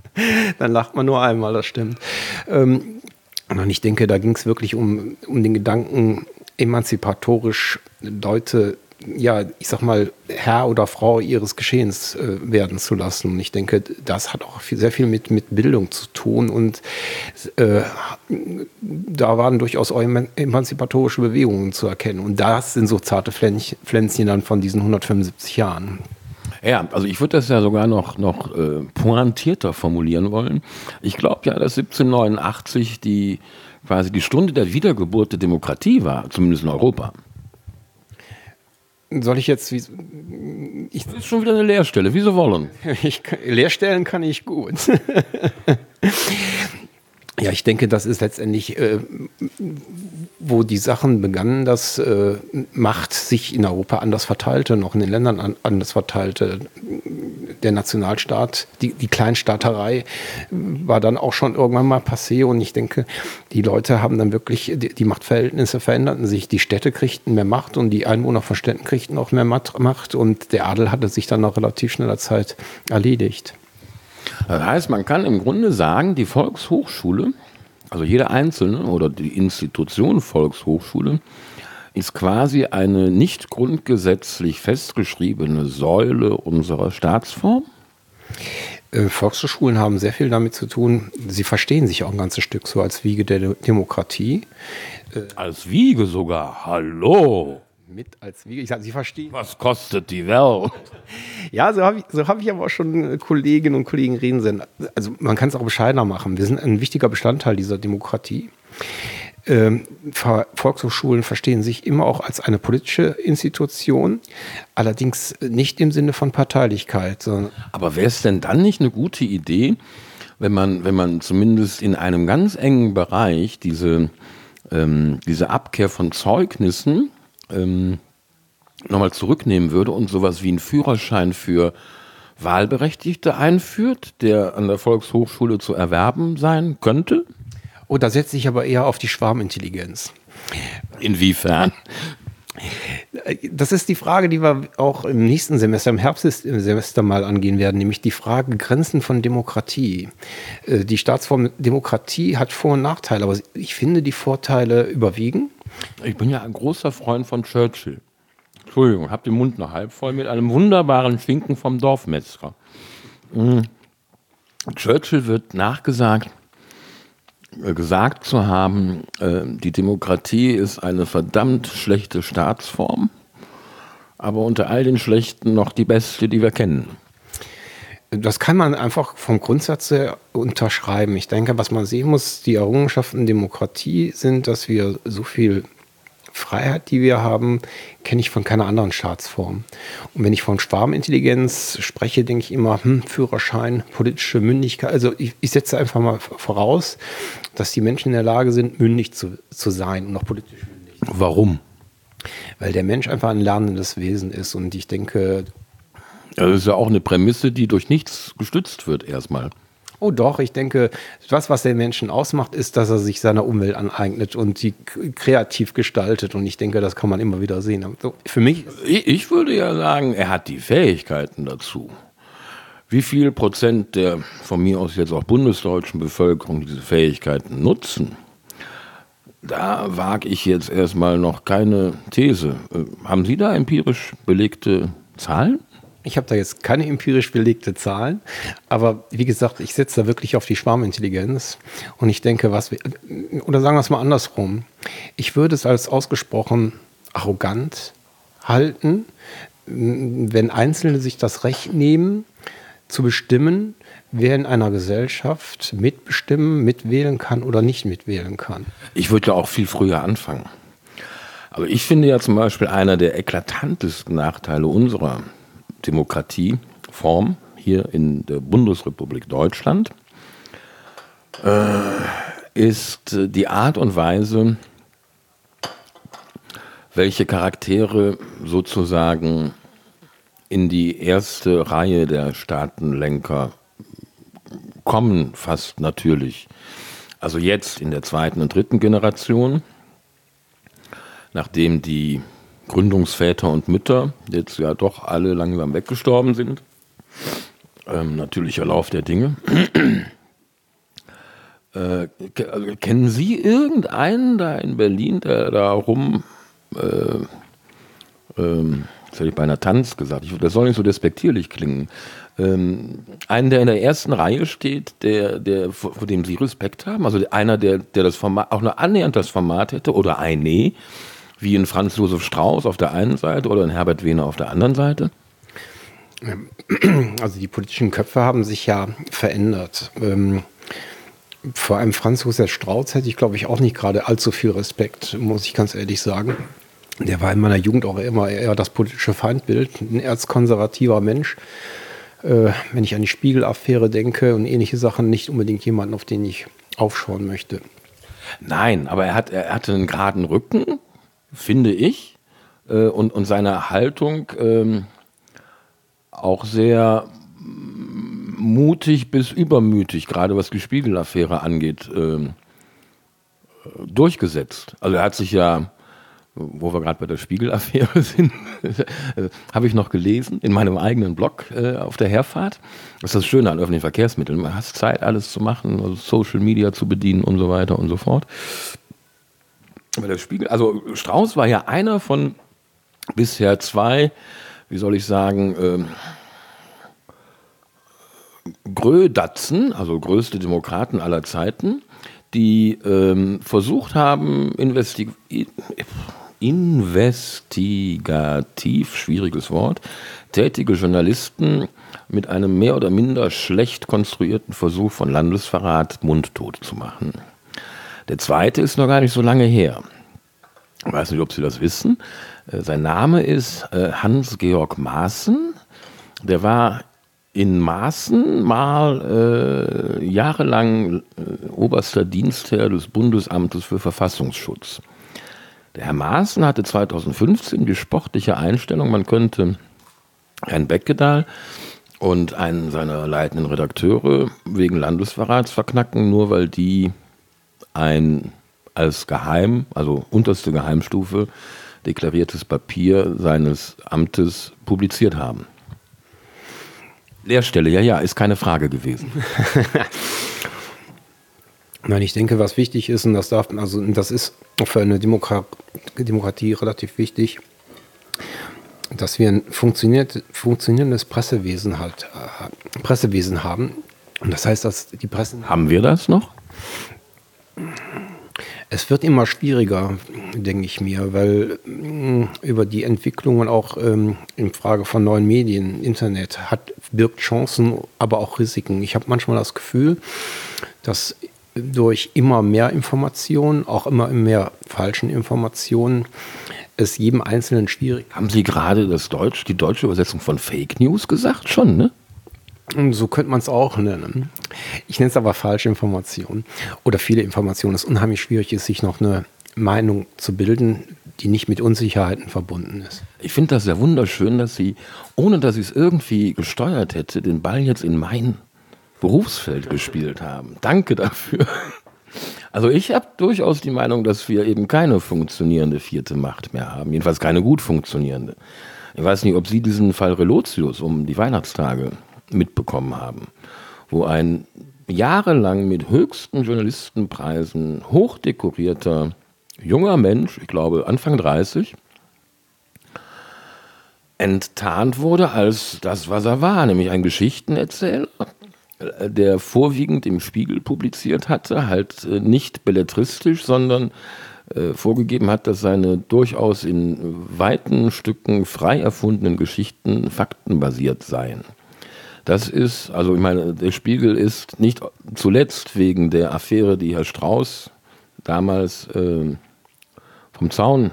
[LAUGHS] Dann lacht man nur einmal, das stimmt. Ähm, und ich denke, da ging es wirklich um, um den Gedanken, emanzipatorisch Leute ja, ich sag mal, Herr oder Frau ihres Geschehens äh, werden zu lassen. Und ich denke, das hat auch viel, sehr viel mit, mit Bildung zu tun. Und äh, da waren durchaus auch emanzipatorische Bewegungen zu erkennen. Und das sind so zarte Pflänzchen dann von diesen 175 Jahren. Ja, also ich würde das ja sogar noch, noch äh, pointierter formulieren wollen. Ich glaube ja, dass 1789 die quasi die Stunde der Wiedergeburt der Demokratie war, zumindest in Europa. Soll ich jetzt. Wie, ich, das ist schon wieder eine Leerstelle, wie Sie wollen. [LAUGHS] Ich, Leerstellen kann ich gut. [LAUGHS] Ja, ich denke, das ist letztendlich, äh, wo die Sachen begannen, dass äh, Macht sich in Europa anders verteilte, noch in den Ländern an, anders verteilte. Der Nationalstaat, die, die Kleinstaaterei war dann auch schon irgendwann mal passé und ich denke, die Leute haben dann wirklich, die, die Machtverhältnisse veränderten sich. Die Städte kriegten mehr Macht und die Einwohner von Städten kriegten auch mehr Macht und der Adel hatte sich dann nach relativ schneller Zeit erledigt. Das heißt, man kann im Grunde sagen, die Volkshochschule, also jede einzelne oder die Institution Volkshochschule, ist quasi eine nicht grundgesetzlich festgeschriebene Säule unserer Staatsform? Äh, Volkshochschulen haben sehr viel damit zu tun. Sie verstehen sich auch ein ganzes Stück so als Wiege der Demokratie. Als Wiege sogar. Hallo. Mit als Wiege. Ich sage, Sie verstehen. Was kostet die Welt? Ja, so habe ich, so hab ich aber auch schon Kolleginnen und Kollegen reden sehen. Also man kann es auch bescheidener machen. Wir sind ein wichtiger Bestandteil dieser Demokratie. Ähm, Volkshochschulen verstehen sich immer auch als eine politische Institution, allerdings nicht im Sinne von Parteilichkeit. Aber wäre es denn dann nicht eine gute Idee, wenn man, wenn man zumindest in einem ganz engen Bereich diese, ähm, diese Abkehr von Zeugnissen ähm, nochmal zurücknehmen würde und sowas wie einen Führerschein für Wahlberechtigte einführt, der an der Volkshochschule zu erwerben sein könnte? Oh, da setze ich aber eher auf die Schwarmintelligenz. Inwiefern? [LAUGHS] Das ist die Frage, die wir auch im nächsten Semester, im Herbstsemester mal angehen werden, nämlich die Frage Grenzen von Demokratie. Äh, die Staatsform Demokratie hat Vor- und Nachteile, aber ich finde, die Vorteile überwiegen. Ich bin ja ein großer Freund von Churchill. Entschuldigung, hab den Mund noch halb voll mit einem wunderbaren Schinken vom Dorfmetzger. Mhm. Churchill wird nachgesagt, gesagt zu haben, äh, die Demokratie ist eine verdammt schlechte Staatsform, aber unter all den schlechten noch die beste, die wir kennen. Das kann man einfach vom Grundsatz her unterschreiben. Ich denke, was man sehen muss, die Errungenschaften Demokratie sind, dass wir so viel Freiheit, die wir haben, kenne ich von keiner anderen Staatsform. Und wenn ich von Schwarmintelligenz spreche, denke ich immer, hm, Führerschein, politische Mündigkeit. Also ich, ich, setze einfach mal voraus, dass die Menschen in der Lage sind, mündig zu, zu sein und auch politisch mündig. Warum? Weil der Mensch einfach ein lernendes Wesen ist. Und ich denke. Ja, das ist ja auch eine Prämisse, die durch nichts gestützt wird, erstmal. Oh doch, ich denke, das, was den Menschen ausmacht, ist, dass er sich seiner Umwelt aneignet und sie kreativ gestaltet. Und ich denke, das kann man immer wieder sehen. Also für mich. Ich würde ja sagen, er hat die Fähigkeiten dazu. Wie viel Prozent der von mir aus jetzt auch bundesdeutschen Bevölkerung diese Fähigkeiten nutzen, da wage ich jetzt erstmal noch keine These. Äh, haben Sie da empirisch belegte Zahlen? Ich habe da jetzt keine empirisch belegte Zahlen, aber wie gesagt, ich setze da wirklich auf die Schwarmintelligenz und ich denke, was wir, oder sagen wir es mal andersrum, ich würde es als ausgesprochen arrogant halten, wenn Einzelne sich das Recht nehmen, zu bestimmen, wer in einer Gesellschaft mitbestimmen, mitwählen kann oder nicht mitwählen kann. Ich würde ja auch viel früher anfangen. Aber ich finde ja zum Beispiel einer der eklatantesten Nachteile unserer Demokratieform hier in der Bundesrepublik Deutschland äh, ist die Art und Weise, welche Charaktere sozusagen in die erste Reihe der Staatenlenker kommen, fast natürlich. Also jetzt in der zweiten und dritten Generation, nachdem die Gründungsväter und Mütter jetzt ja doch alle langsam weggestorben sind. Ähm, natürlicher Lauf der Dinge. [CLEARS THROAT] äh, kennen Sie irgendeinen da in Berlin, der da rum, äh, ähm, das hätte ich bei einer Tanz gesagt, ich, das soll nicht so despektierlich klingen, ähm, einen, der in der ersten Reihe steht, der, der, vor, vor dem Sie Respekt haben, also einer, der, der das Format, auch nur annähernd das Format hätte, oder eine, wie in Franz Josef Strauß auf der einen Seite oder in Herbert Wehner auf der anderen Seite? [CLEARS THROAT] Also die politischen Köpfe haben sich ja verändert. Ähm, vor allem Franz Josef Strauß hätte ich, glaube ich, auch nicht gerade allzu viel Respekt, muss ich ganz ehrlich sagen. Der war in meiner Jugend auch immer eher das politische Feindbild, ein erzkonservativer Mensch. Äh, wenn ich an die Spiegelaffäre denke und ähnliche Sachen, nicht unbedingt jemanden, auf den ich aufschauen möchte. Nein, aber er, hat, er hatte einen geraden Rücken, finde ich, äh, und, und seine Haltung ähm, auch sehr mutig bis übermütig, gerade was die Spiegelaffäre angeht, ähm, durchgesetzt. Also er hat sich ja, wo wir gerade bei der Spiegelaffäre [LAUGHS] sind, habe ich noch gelesen in meinem eigenen Blog äh, auf der Herfahrt. Das ist das Schöne an öffentlichen Verkehrsmitteln. Man hat Zeit, alles zu machen, also Social Media zu bedienen und so weiter und so fort. Aber der Spiegel, also Strauß war ja einer von bisher zwei, wie soll ich sagen, ähm, Grödatzen, also größte Demokraten aller Zeiten, die ähm, versucht haben, investigativ, schwieriges Wort, tätige Journalisten mit einem mehr oder minder schlecht konstruierten Versuch von Landesverrat mundtot zu machen. Der zweite ist noch gar nicht so lange her. Ich weiß nicht, ob Sie das wissen. Äh, sein Name ist äh, Hans-Georg Maaßen. Der war in Maaßen mal äh, jahrelang äh, oberster Dienstherr des Bundesamtes für Verfassungsschutz. Der Herr Maaßen hatte 2015 die sportliche Einstellung, man könnte Herrn Beckedahl und einen seiner leitenden Redakteure wegen Landesverrats verknacken, nur weil die ein als geheim, also unterste Geheimstufe, deklariertes Papier seines Amtes publiziert haben. Lehrstelle, ja, ja, ist keine Frage gewesen. [LAUGHS] Nein, ich denke, was wichtig ist, und das darf, also das ist für eine Demokratie relativ wichtig, dass wir ein funktionierendes Pressewesen halt, äh, Pressewesen haben. Und das heißt, dass die Presse. Haben wir das noch? Es wird immer schwieriger, denke ich mir, weil mh, mm, über die Entwicklungen auch ähm, in Frage von neuen Medien, Internet, hat, birgt Chancen, aber auch Risiken. Ich habe manchmal das Gefühl, dass durch immer mehr Informationen, auch immer mehr falschen Informationen, es jedem Einzelnen schwierig. Haben Sie gerade das Deutsch, die deutsche Übersetzung von Fake News gesagt? Schon, ne? So könnte man es auch nennen. Ich nenne es aber falsche Informationen oder viele Informationen. Es ist unheimlich schwierig ist, sich noch eine Meinung zu bilden, die nicht mit Unsicherheiten verbunden ist. Ich finde das sehr wunderschön, dass Sie, ohne dass ich es irgendwie gesteuert hätte, den Ball jetzt in mein Berufsfeld gespielt haben. Danke dafür. Also ich habe durchaus die Meinung, dass wir eben keine funktionierende vierte Macht mehr haben. Jedenfalls keine gut funktionierende. Ich weiß nicht, ob Sie diesen Fall Relotius um die Weihnachtstage mitbekommen haben, wo ein jahrelang mit höchsten Journalistenpreisen hochdekorierter junger Mensch, ich glaube Anfang 30, enttarnt wurde als das, was er war, nämlich ein Geschichtenerzähler, der vorwiegend im Spiegel publiziert hatte, halt äh, nicht belletristisch, sondern äh, vorgegeben hat, dass seine durchaus in weiten Stücken frei erfundenen Geschichten faktenbasiert seien. Das ist, also ich meine, der Spiegel ist nicht zuletzt wegen der Affäre, die Herr Strauß damals äh, vom Zaun,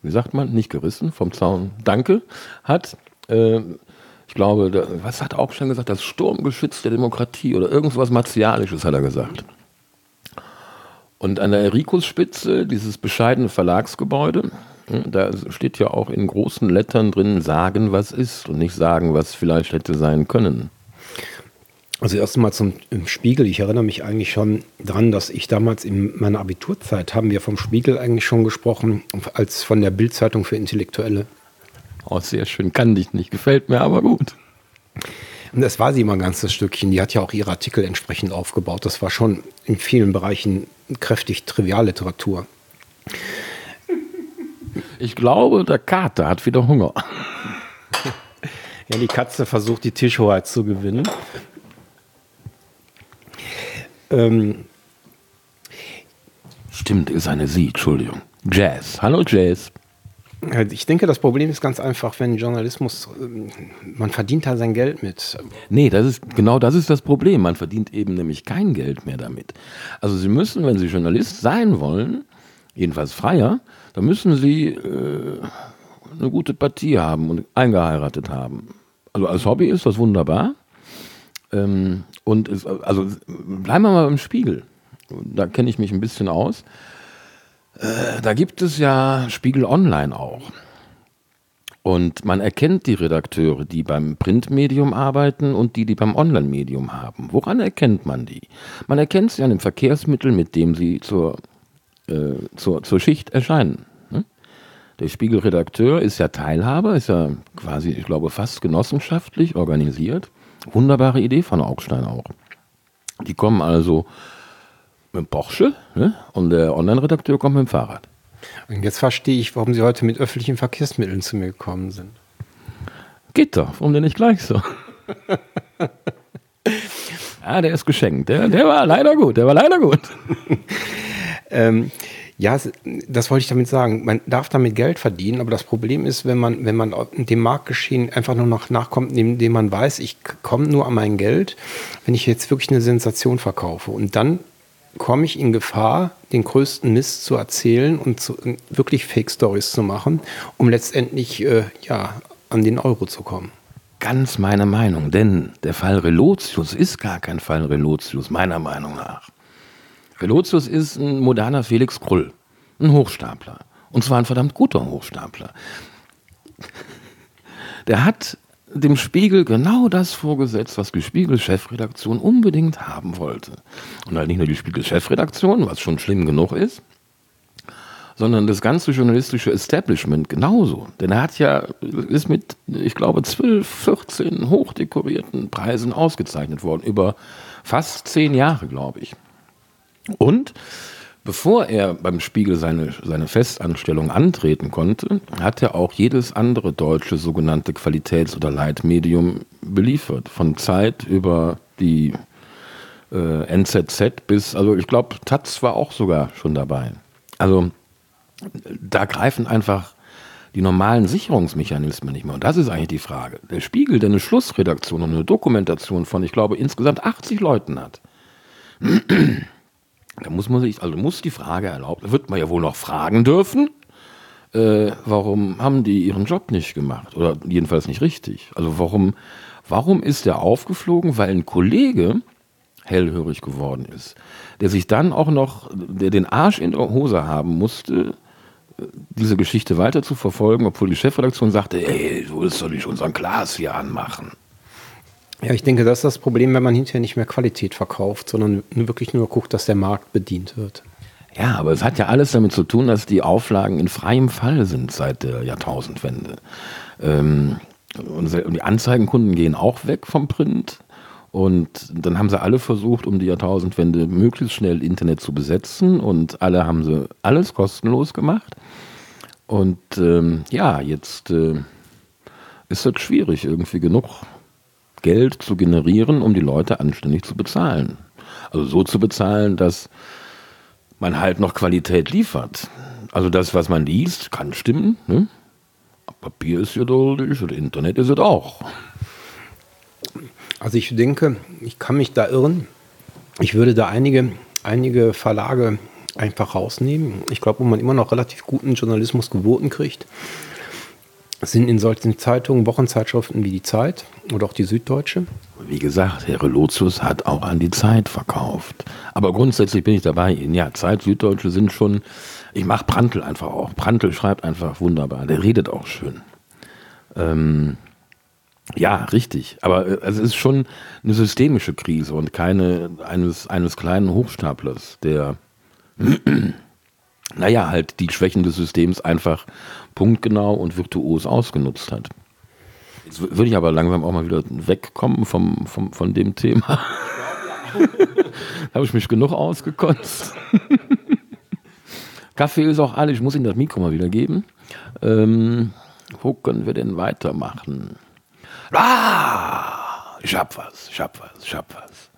wie sagt man, nicht gerissen, vom Zaun, danke, hat. Äh, ich glaube, der, was hat auch schon gesagt, das Sturmgeschütz der Demokratie oder irgendwas Martialisches hat er gesagt. Und an der Rikus-Spitze, dieses bescheidene Verlagsgebäude, da steht ja auch in großen Lettern drin, sagen, was ist und nicht sagen, was vielleicht hätte sein können. Also erst mal zum Spiegel. Ich erinnere mich eigentlich schon daran, dass ich damals in meiner Abiturzeit haben wir vom Spiegel eigentlich schon gesprochen, als von der Bildzeitung für Intellektuelle. Oh, sehr schön. Kann dich nicht. Gefällt mir aber gut. Und das war sie immer ein ganzes Stückchen. Die hat ja auch ihre Artikel entsprechend aufgebaut. Das war schon in vielen Bereichen kräftig Trivialliteratur. Ich glaube, der Kater hat wieder Hunger. Ja, die Katze versucht, die Tischhoheit zu gewinnen. Ähm, Stimmt, ist eine Sie, Entschuldigung. Jazz. Hallo Jazz. Ich denke, das Problem ist ganz einfach, wenn Journalismus, ähm, man verdient da sein Geld mit. Nee, das ist, genau das ist das Problem. Man verdient eben nämlich kein Geld mehr damit. Also Sie müssen, wenn Sie Journalist sein wollen, jedenfalls freier, dann müssen Sie äh, eine gute Partie haben und eingeheiratet haben. Also als Hobby ist das wunderbar. Ähm, und es, also bleiben wir mal im Spiegel. Da kenne ich mich ein bisschen aus. Äh, da gibt es ja Spiegel Online auch. Und man erkennt die Redakteure, die beim Printmedium arbeiten und die, die beim Online-Medium haben. Woran erkennt man die? Man erkennt sie an dem Verkehrsmittel, mit dem sie zur äh, zur, zur Schicht erscheinen. Ne? Der Spiegelredakteur ist ja Teilhaber, ist ja quasi, ich glaube, fast genossenschaftlich organisiert. Wunderbare Idee von Augstein auch. Die kommen also mit dem Porsche ne? und der Online-Redakteur kommt mit dem Fahrrad. Und jetzt verstehe ich, warum Sie heute mit öffentlichen Verkehrsmitteln zu mir gekommen sind. Geht doch, warum denn nicht gleich so? ja, [LAUGHS] der ist geschenkt. Der, der war leider gut, der war leider gut. [LAUGHS] Ähm, Ja, das wollte ich damit sagen. Man darf damit Geld verdienen, aber das Problem ist, wenn man, wenn man dem Marktgeschehen einfach nur noch nachkommt, indem man weiß, ich komme nur an mein Geld, wenn ich jetzt wirklich eine Sensation verkaufe. Und dann komme ich in Gefahr, den größten Mist zu erzählen und zu, wirklich Fake-Stories zu machen, um letztendlich äh, ja, an den Euro zu kommen. Ganz meine Meinung, denn der Fall Relotius ist gar kein Fall Relotius, meiner Meinung nach. Relotius ist ein moderner Felix Krull, ein Hochstapler. Und zwar ein verdammt guter Hochstapler. Der hat dem Spiegel genau das vorgesetzt, was die Spiegel-Chefredaktion unbedingt haben wollte. Und halt nicht nur die Spiegel-Chefredaktion, was schon schlimm genug ist, sondern das ganze journalistische Establishment genauso. Denn er hat ja, ist mit, ich glaube, 12, 14 hochdekorierten Preisen ausgezeichnet worden, über fast zehn Jahre, glaube ich. Und bevor er beim Spiegel seine, seine Festanstellung antreten konnte, hat er auch jedes andere deutsche sogenannte Qualitäts- oder Leitmedium beliefert. Von Zeit über die äh, NZZ bis, also ich glaube, Taz war auch sogar schon dabei. Also da greifen einfach die normalen Sicherungsmechanismen nicht mehr. Und das ist eigentlich die Frage. Der Spiegel, der eine Schlussredaktion und eine Dokumentation von, ich glaube, insgesamt 80 Leuten hat, da muss man sich, also muss die Frage erlaubt, wird man ja wohl noch fragen dürfen, äh, warum haben die ihren Job nicht gemacht? Oder jedenfalls nicht richtig. Also warum, warum ist der aufgeflogen? Weil ein Kollege hellhörig geworden ist, der sich dann auch noch, der den Arsch in der Hose haben musste, diese Geschichte weiter zu verfolgen, obwohl die Chefredaktion sagte, ey, du willst doch nicht unseren Glas hier anmachen. Ja, ich denke, das ist das Problem, wenn man hinterher nicht mehr Qualität verkauft, sondern wirklich nur guckt, dass der Markt bedient wird. Ja, aber es hat ja alles damit zu tun, dass die Auflagen in freiem Fall sind seit der Jahrtausendwende. Ähm, und die Anzeigenkunden gehen auch weg vom Print. Und dann haben sie alle versucht, um die Jahrtausendwende möglichst schnell Internet zu besetzen. Und alle haben sie alles kostenlos gemacht. Und ähm, ja, jetzt äh, ist das schwierig, irgendwie genug Geld zu generieren, um die Leute anständig zu bezahlen. Also so zu bezahlen, dass man halt noch Qualität liefert. Also das, was man liest, kann stimmen. Ne? Papier ist ja duldig und Internet ist es auch. Also ich denke, ich kann mich da irren. Ich würde da einige, einige Verlage einfach rausnehmen. Ich glaube, wo man immer noch relativ guten Journalismus geboten kriegt, sind in solchen Zeitungen Wochenzeitschriften wie die Zeit oder auch die Süddeutsche. Wie gesagt, Herr Lozius hat auch an die Zeit verkauft. Aber grundsätzlich bin ich dabei. Ja, Zeit, Süddeutsche sind schon. Ich mache Prantl einfach auch. Prantl schreibt einfach wunderbar. Der redet auch schön. Ähm, ja, richtig. Aber äh, es ist schon eine systemische Krise und keine eines, eines kleinen Hochstaplers, der, [CLEARS THROAT] naja, halt die Schwächen des Systems einfach punktgenau und virtuos ausgenutzt hat. Jetzt würde ich aber langsam auch mal wieder wegkommen vom, vom, von dem Thema. da [LAUGHS] habe ich mich genug ausgekotzt. [LAUGHS] Kaffee ist auch alle, ich muss Ihnen das Mikro mal wieder geben. Ähm, wo können wir denn weitermachen? Ah, ich hab was, ich hab was, ich hab was.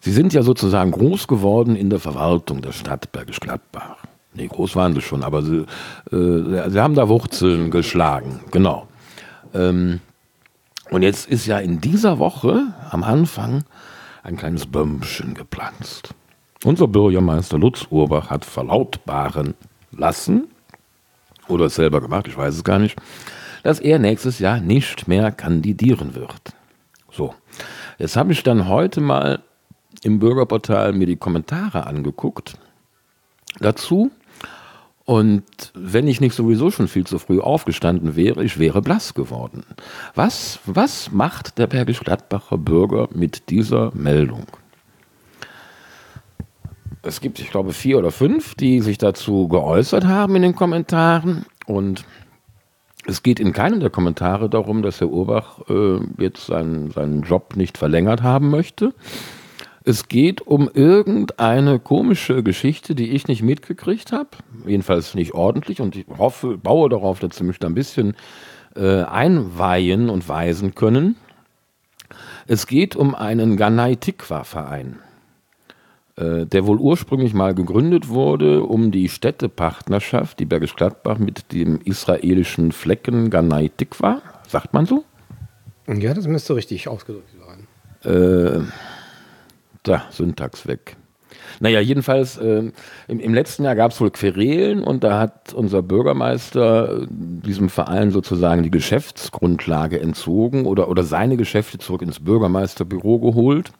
Sie sind ja sozusagen groß geworden in der Verwaltung der Stadt Bergisch Gladbach. Nee, groß waren sie schon, aber sie, äh, sie haben da Wurzeln geschlagen, genau. Ähm, und jetzt ist ja in dieser Woche am Anfang ein kleines Bömmchen gepflanzt. Unser Bürgermeister Lutz Urbach hat verlautbaren lassen, oder es selber gemacht, ich weiß es gar nicht, dass er nächstes Jahr nicht mehr kandidieren wird. So, jetzt habe ich dann heute mal im Bürgerportal mir die Kommentare angeguckt dazu. Und wenn ich nicht sowieso schon viel zu früh aufgestanden wäre, ich wäre blass geworden. Was, was macht der Bergisch-Gladbacher Bürger mit dieser Meldung? Es gibt, ich glaube, vier oder fünf, die sich dazu geäußert haben in den Kommentaren. Und es geht in keinem der Kommentare darum, dass Herr Urbach äh, jetzt seinen, seinen Job nicht verlängert haben möchte. Es geht um irgendeine komische Geschichte, die ich nicht mitgekriegt habe, jedenfalls nicht ordentlich und ich hoffe, baue darauf, dass Sie mich da ein bisschen äh, einweihen und weisen können. Es geht um einen Ganai Tikwa Verein. äh, der wohl ursprünglich mal gegründet wurde, um die Städtepartnerschaft, die Bergisch Gladbach mit dem israelischen Flecken Ganai Tikva, sagt man so? Ja, das müsste richtig ausgedrückt sein. Äh, da, Syntax weg. Naja, jedenfalls, äh, im, im, letzten Jahr gab es wohl Querelen und da hat unser Bürgermeister äh, diesem Verein sozusagen die Geschäftsgrundlage entzogen oder, oder seine Geschäfte zurück ins Bürgermeisterbüro geholt.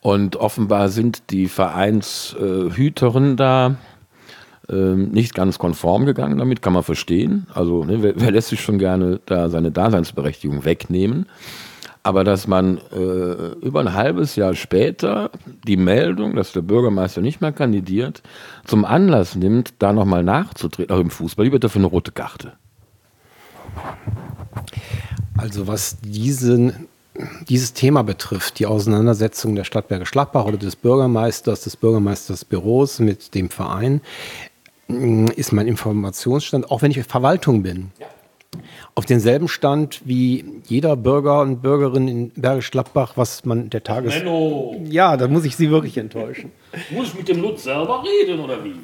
Und offenbar sind die Vereinshüterinnen da äh, nicht ganz konform gegangen damit, kann man verstehen. Also ne, wer, wer, lässt sich schon gerne da seine Daseinsberechtigung wegnehmen? Aber dass man äh, über ein halbes Jahr später die Meldung, dass der Bürgermeister nicht mehr kandidiert, zum Anlass nimmt, da nochmal nachzutreten, auch im Fußball, die wird dafür eine rote Karte. Also was diesen dieses Thema betrifft, die Auseinandersetzung der Stadt Bergisch Gladbach oder des Bürgermeisters, des Bürgermeistersbüros mit dem Verein, ist mein Informationsstand, auch wenn ich Verwaltung bin, ja. Auf denselben Stand wie jeder Bürger und Bürgerin in Bergisch Gladbach, was man der Tages... Menno. Ja, da muss ich Sie wirklich enttäuschen. Muss ich mit dem Lutz selber reden oder wie?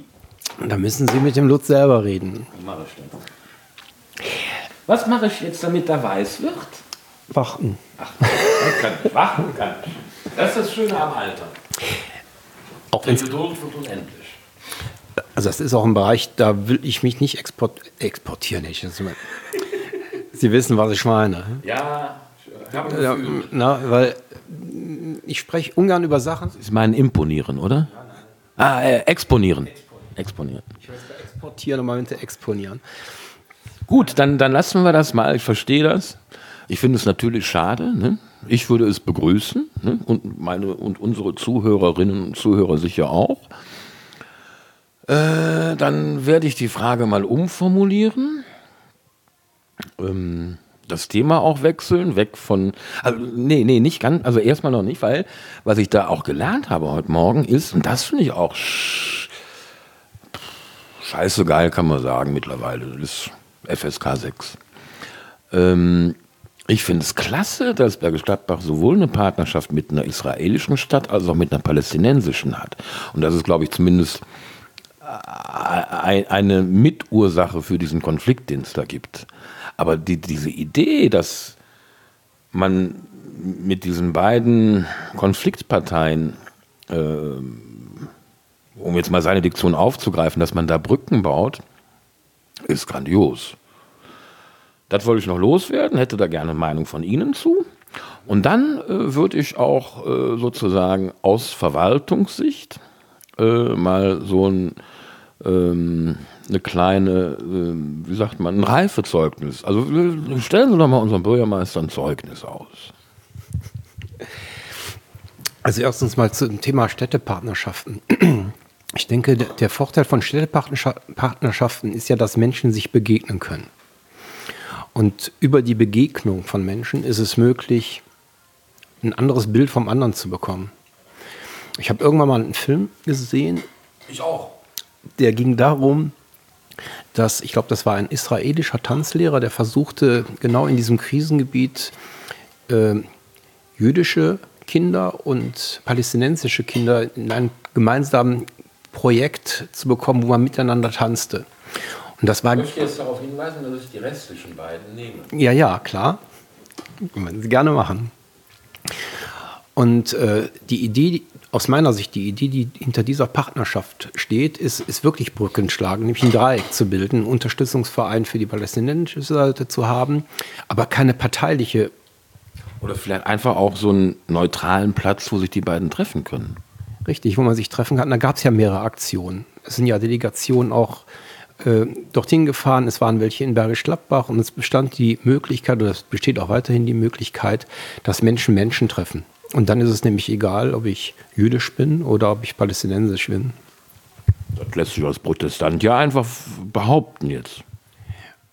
Da müssen Sie mit dem Lutz selber reden. Mache ich? Was mache ich jetzt, damit er weiß wird? Warten. Ach, kann ich. Warten kann ich. Das ist das Schöne am Alter. Auch wenn Geduld wird unendlich. Also das ist auch ein Bereich, da will ich mich nicht export exportieren. Ich, Sie wissen, was ich meine. Ja, ja, na, weil ich spreche ungern über Sachen. Sie meinen imponieren, oder? Ah, äh, exponieren. Exponieren. Ich weiß exportieren und meinte exponieren. Gut, dann, dann lassen wir das mal. Ich verstehe das. Ich finde es natürlich schade. Ne? Ich würde es begrüßen ne? und meine und unsere Zuhörerinnen und Zuhörer sicher auch. Äh, dann werde ich die Frage mal umformulieren. Ähm, das Thema auch wechseln, weg von. Also, nee, nee, nicht ganz. Also erstmal noch nicht, weil was ich da auch gelernt habe heute Morgen ist, und das finde ich auch sch scheiße geil, kann man sagen mittlerweile. Das ist FSK 6. Ähm, ich finde es klasse, dass Bergisch Gladbach sowohl eine Partnerschaft mit einer israelischen Stadt als auch mit einer palästinensischen hat. Und das ist, glaube ich, zumindest eine Mitursache für diesen Konflikt, den es da gibt. Aber die, diese Idee, dass man mit diesen beiden Konfliktparteien, äh, um jetzt mal seine Diktion aufzugreifen, dass man da Brücken baut, ist grandios. Das wollte ich noch loswerden, hätte da gerne Meinung von Ihnen zu. Und dann äh, würde ich auch äh, sozusagen aus Verwaltungssicht äh, mal so ein, ähm, eine kleine, ähm, wie sagt man, ein Reifezeugnis. Also stellen Sie doch mal unserem Bürgermeister ein Zeugnis aus. Also erstens mal zum Thema Städtepartnerschaften. Ich denke, der Vorteil von Städtepartnerschaften ist ja, dass Menschen sich begegnen können. Und über die Begegnung von Menschen ist es möglich, ein anderes Bild vom anderen zu bekommen. Ich habe irgendwann mal einen Film gesehen. Ich auch. Der ging darum, dass, ich glaube, das war ein israelischer Tanzlehrer, der versuchte, genau in diesem Krisengebiet äh, jüdische Kinder und palästinensische Kinder in einem gemeinsamen Projekt zu bekommen, wo man miteinander tanzte. Und das war, ich möchte jetzt darauf hinweisen, dass ich die restlichen beiden nehme. Ja, ja, klar. Können Sie gerne machen. Und äh, die Idee, aus meiner Sicht, die Idee, die hinter dieser Partnerschaft steht, ist, ist wirklich Brücken schlagen, nämlich ein Dreieck zu bilden, einen Unterstützungsverein für die palästinensische Seite zu haben, aber keine parteiliche. Oder vielleicht einfach auch so einen neutralen Platz, wo sich die beiden treffen können. Richtig, wo man sich treffen kann. Da gab es ja mehrere Aktionen. Es sind ja Delegationen auch äh, dorthin gefahren. Es waren welche in Bergisch Gladbach und es bestand die Möglichkeit, oder es besteht auch weiterhin die Möglichkeit, dass Menschen Menschen treffen. Und dann ist es nämlich egal, ob ich jüdisch bin oder ob ich palästinensisch bin. Das lässt sich als Protestant ja einfach behaupten jetzt.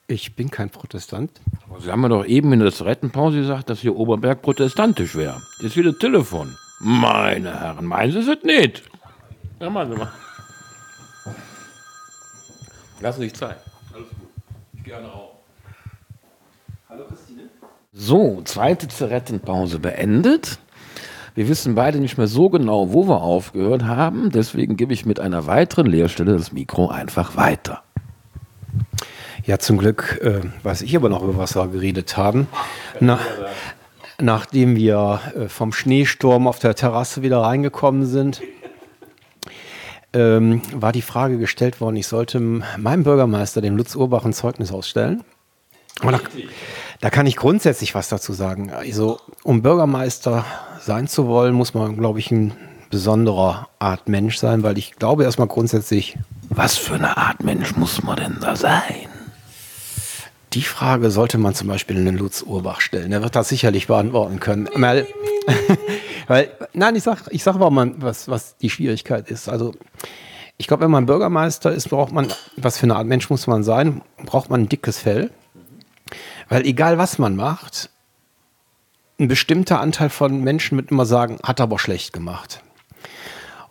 Ich bin kein Protestant. Aber Sie haben mir doch eben in der Zigarettenpause gesagt, dass hier Oberberg protestantisch wäre. Jetzt wieder Telefon. Meine Herren, meinen Sie es nicht? Ja, machen Sie mal. Lassen Sie sich Zeit. Alles gut. Ich gehe auch. Hallo Christine. So, zweite Zigarettenpause beendet. Wir wissen beide nicht mehr so genau, wo wir aufgehört haben. Deswegen gebe ich mit einer weiteren Leerstelle das Mikro einfach weiter. Ja, zum Glück äh, weiß ich aber noch, über was wir geredet haben. Na, nachdem wir äh, vom Schneesturm auf der Terrasse wieder reingekommen sind, ähm, war die Frage gestellt worden, ich sollte meinem Bürgermeister, dem Lutz Urbach, ein Zeugnis ausstellen. Da, da, kann ich grundsätzlich was dazu sagen. Also, um Bürgermeister sein zu wollen, muss man, glaube ich, ein besonderer Art Mensch sein, weil ich glaube erstmal grundsätzlich. Was für eine Art Mensch muss man denn da sein? Die Frage sollte man zum Beispiel in den Lutz Urbach stellen. Er wird das sicherlich beantworten können. Weil, [LAUGHS] weil nein, ich sage ich sag mal, was, was die Schwierigkeit ist. Also, ich glaube, wenn man Bürgermeister ist, braucht man, was für eine Art Mensch muss man sein, braucht man ein dickes Fell. Weil egal was man macht, ein bestimmter Anteil von Menschen wird immer sagen, hat aber schlecht gemacht.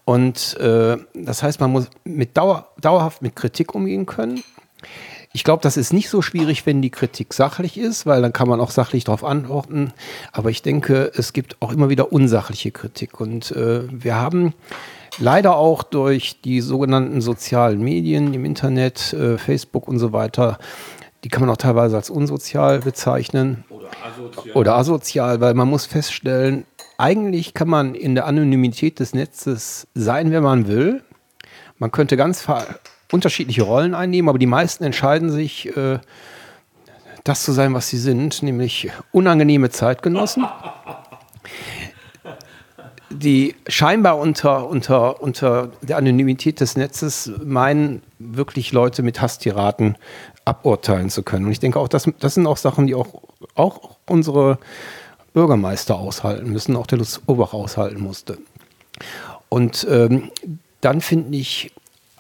Und äh, das heißt, man muss mit Dauer, dauerhaft mit Kritik umgehen können. Ich glaube, das ist nicht so schwierig, wenn die Kritik sachlich ist, weil dann kann man auch sachlich darauf antworten. Aber ich denke, es gibt auch immer wieder unsachliche Kritik. Und äh, wir haben leider auch durch die sogenannten sozialen Medien im Internet, äh, Facebook und so weiter, die kann man auch teilweise als unsozial bezeichnen. Oder asozial. Oder asozial, weil man muss feststellen, eigentlich kann man in der Anonymität des Netzes sein, wer man will. Man könnte ganz unterschiedliche Rollen einnehmen, aber die meisten entscheiden sich, äh, das zu sein, was sie sind, nämlich unangenehme Zeitgenossen, die scheinbar unter, unter, unter der Anonymität des Netzes meinen, wirklich Leute mit Hasstiraten aburteilen zu können. Und ich denke auch, das, das sind auch Sachen, die auch, auch unsere Bürgermeister aushalten müssen, auch der Lutz Obach aushalten musste. Und ähm, dann finde ich,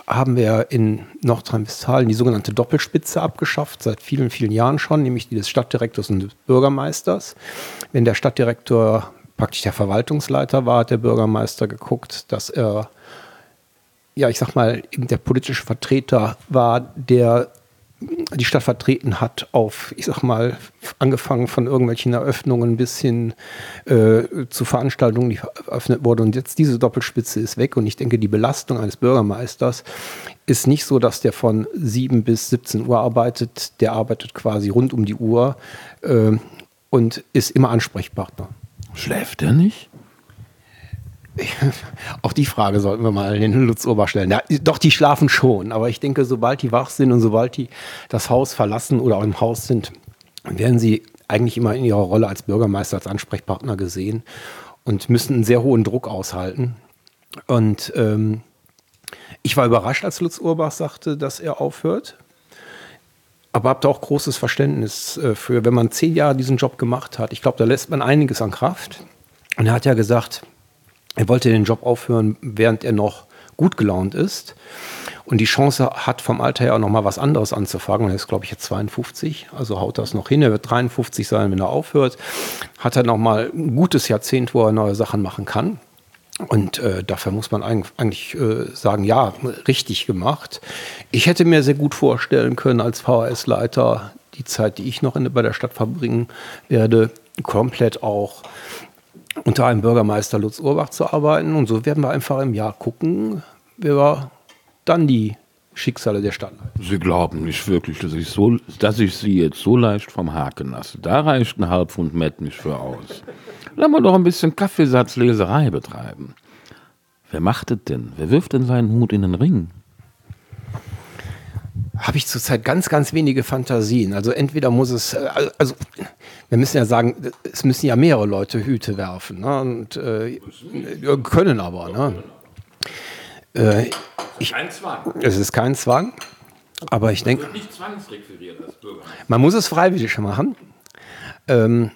haben wir in Nordrhein-Westfalen die sogenannte Doppelspitze abgeschafft, seit vielen, vielen Jahren schon, nämlich die des Stadtdirektors und des Bürgermeisters. Wenn der Stadtdirektor praktisch der Verwaltungsleiter war, hat der Bürgermeister geguckt, dass er, ja, ich sag mal, eben der politische Vertreter war, der die Stadt vertreten hat, auf, ich sag mal, angefangen von irgendwelchen Eröffnungen bis hin äh, zu Veranstaltungen, die eröffnet wurden. Und jetzt diese Doppelspitze ist weg. Und ich denke, die Belastung eines Bürgermeisters ist nicht so, dass der von 7 bis 17 Uhr arbeitet. Der arbeitet quasi rund um die Uhr äh, und ist immer Ansprechpartner. Schläft er nicht? [LAUGHS] Auch die Frage sollten wir mal den Lutz Ober stellen. Ja, doch, die schlafen schon. Aber ich denke, sobald die wach sind und sobald die das Haus verlassen oder auch im Haus sind, werden sie eigentlich immer in ihrer Rolle als Bürgermeister, als Ansprechpartner gesehen und müssen einen sehr hohen Druck aushalten. Und ähm, ich war überrascht, als Lutz Urbach sagte, dass er aufhört. Aber habt auch großes Verständnis äh, für, wenn man zehn Jahre diesen Job gemacht hat. Ich glaube, da lässt man einiges an Kraft. Und er hat ja gesagt, er wollte den Job aufhören, während er noch gut gelaunt ist und die Chance hat, vom Alter her auch noch mal was anderes anzufangen. Er ist, glaube ich, jetzt 52, also haut das noch hin. Er wird 53 sein, wenn er aufhört. Hat er noch mal ein gutes Jahrzehnt, wo er neue Sachen machen kann. Und äh, dafür muss man eigentlich äh, sagen, ja, richtig gemacht. Ich hätte mir sehr gut vorstellen können, als VHS-Leiter die Zeit, die ich noch in, bei der Stadt verbringen werde, komplett auch unter einem Bürgermeister Lutz Urbach zu arbeiten. Und so werden wir einfach im Jahr gucken, wer wir dann die Schicksale der Stadt. Sie glauben nicht wirklich, dass ich, so, dass ich Sie jetzt so leicht vom Haken lasse. Da reicht ein Halbpfund Met nicht für aus. Lass mal doch ein bisschen Kaffeesatzleserei betreiben. Wer macht es denn? Wer wirft denn seinen Hut in den Ring? Habe ich zurzeit ganz, ganz wenige Fantasien. Also entweder muss es, äh, also wir müssen ja sagen, es müssen ja mehrere Leute Hüte werfen. Ne? Und äh, können aber. Ne? Äh, ich, kein Zwang. Es ist kein Zwang. Aber ich denke. nicht zwangsrequiriert als Bürger. Man muss es freiwillig machen. Ähm,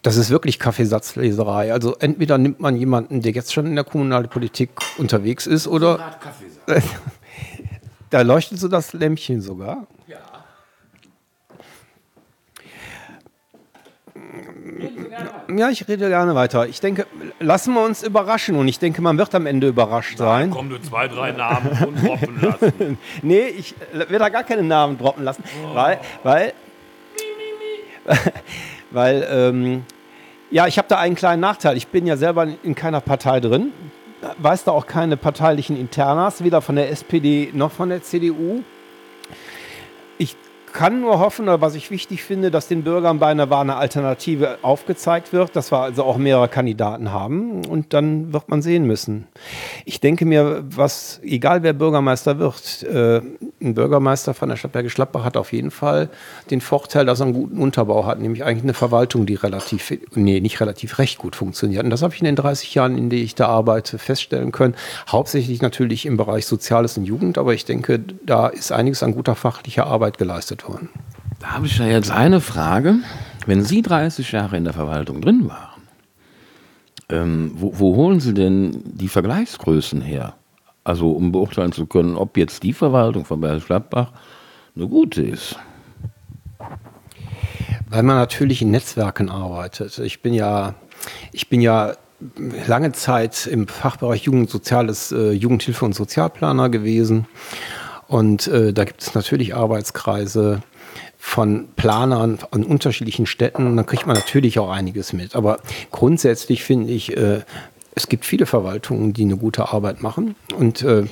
das ist wirklich Kaffeesatzleserei. Also entweder nimmt man jemanden, der jetzt schon in der Kommunalpolitik unterwegs ist, oder. [LAUGHS] Da leuchtet so das Lämpchen sogar. Ja. Ja, ich rede gerne weiter. Ich denke, lassen wir uns überraschen und ich denke, man wird am Ende überrascht sein. Komm, du zwei, drei Namen und droppen lassen. [LAUGHS] nee, ich werde da gar keine Namen droppen lassen, oh. weil, weil, [LAUGHS] weil ähm, Ja, ich habe da einen kleinen Nachteil. Ich bin ja selber in keiner Partei drin, weiß da auch keine parteilichen Internas, weder von der SPD noch von der CDU. Ich kann nur hoffen, oder was ich wichtig finde, dass den Bürgern bei einer Wahl eine Alternative aufgezeigt wird, dass wir also auch mehrere Kandidaten haben und dann wird man sehen müssen. Ich denke mir, was, egal wer Bürgermeister wird, äh, ein Bürgermeister von der Stadt Bergisch Gladbach hat auf jeden Fall den Vorteil, dass er einen guten Unterbau hat, nämlich eigentlich eine Verwaltung, die relativ, nee, nicht relativ, recht gut funktioniert. Und das habe ich in den 30 Jahren, in denen ich da arbeite, feststellen können. Hauptsächlich natürlich im Bereich Soziales und Jugend, aber ich denke, da ist einiges an guter fachlicher Arbeit geleistet worden. Da habe ich ja jetzt eine Frage. Wenn Sie 30 Jahre in der Verwaltung drin waren, ähm, wo, wo, holen Sie denn die Vergleichsgrößen her? Also um beurteilen zu können, ob jetzt die Verwaltung von Bergisch Gladbach eine gute ist. Weil man natürlich in Netzwerken arbeitet. Ich bin ja, ich bin ja lange Zeit im Fachbereich Jugend, Soziales, äh, Jugendhilfe und Sozialplaner gewesen und äh, da gibt es natürlich Arbeitskreise von Planern an unterschiedlichen Städten. Und dann kriegt man natürlich auch einiges mit. Aber grundsätzlich finde ich, äh, es gibt viele Verwaltungen, die eine gute Arbeit machen. Und äh,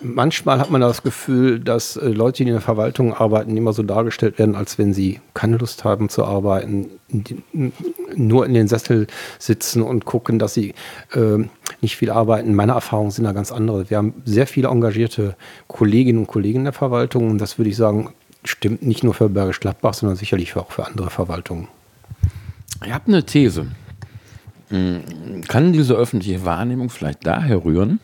manchmal hat man das Gefühl, dass äh, Leute, die in der Verwaltung arbeiten, immer so dargestellt werden, als wenn sie keine Lust haben zu arbeiten, die, nur in den Sessel sitzen und gucken, dass sie äh, nicht viel arbeiten. Meine Erfahrungen sind da ganz andere. Wir haben sehr viele engagierte Kolleginnen und Kollegen in der Verwaltung. Und das würde ich sagen, stimmt nicht nur für Bergisch Gladbach, sondern sicherlich auch für andere Verwaltungen. Ich habe eine These. Kann diese öffentliche Wahrnehmung vielleicht daher rühren,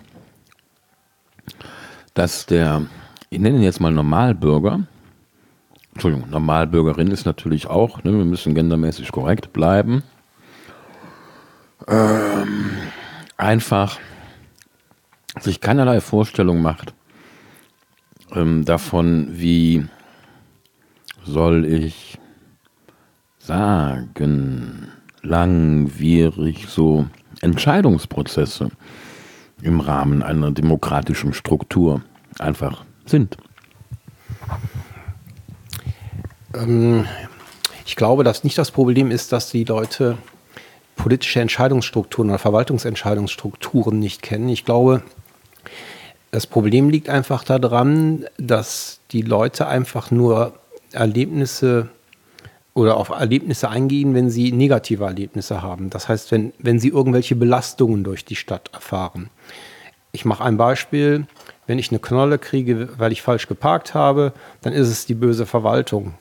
dass der, ich nenne ihn jetzt mal Normalbürger, Entschuldigung, Normalbürgerin ist natürlich auch, ne, wir müssen gendermäßig korrekt bleiben, ähm, einfach sich keinerlei Vorstellung macht ähm, davon, wie soll ich sagen, langwierig so Entscheidungsprozesse im Rahmen einer demokratischen Struktur einfach sind. Ähm, ich glaube, dass nicht das Problem ist, dass die Leute politische Entscheidungsstrukturen oder Verwaltungsentscheidungsstrukturen nicht kennen. Ich glaube, das Problem liegt einfach daran, dass die Leute einfach nur Erlebnisse oder auf Erlebnisse eingehen, wenn sie negative Erlebnisse haben. Das heißt, wenn, wenn sie irgendwelche Belastungen durch die Stadt erfahren. Ich mache ein Beispiel. Wenn ich eine Knolle kriege, weil ich falsch geparkt habe, dann ist es die böse Verwaltung.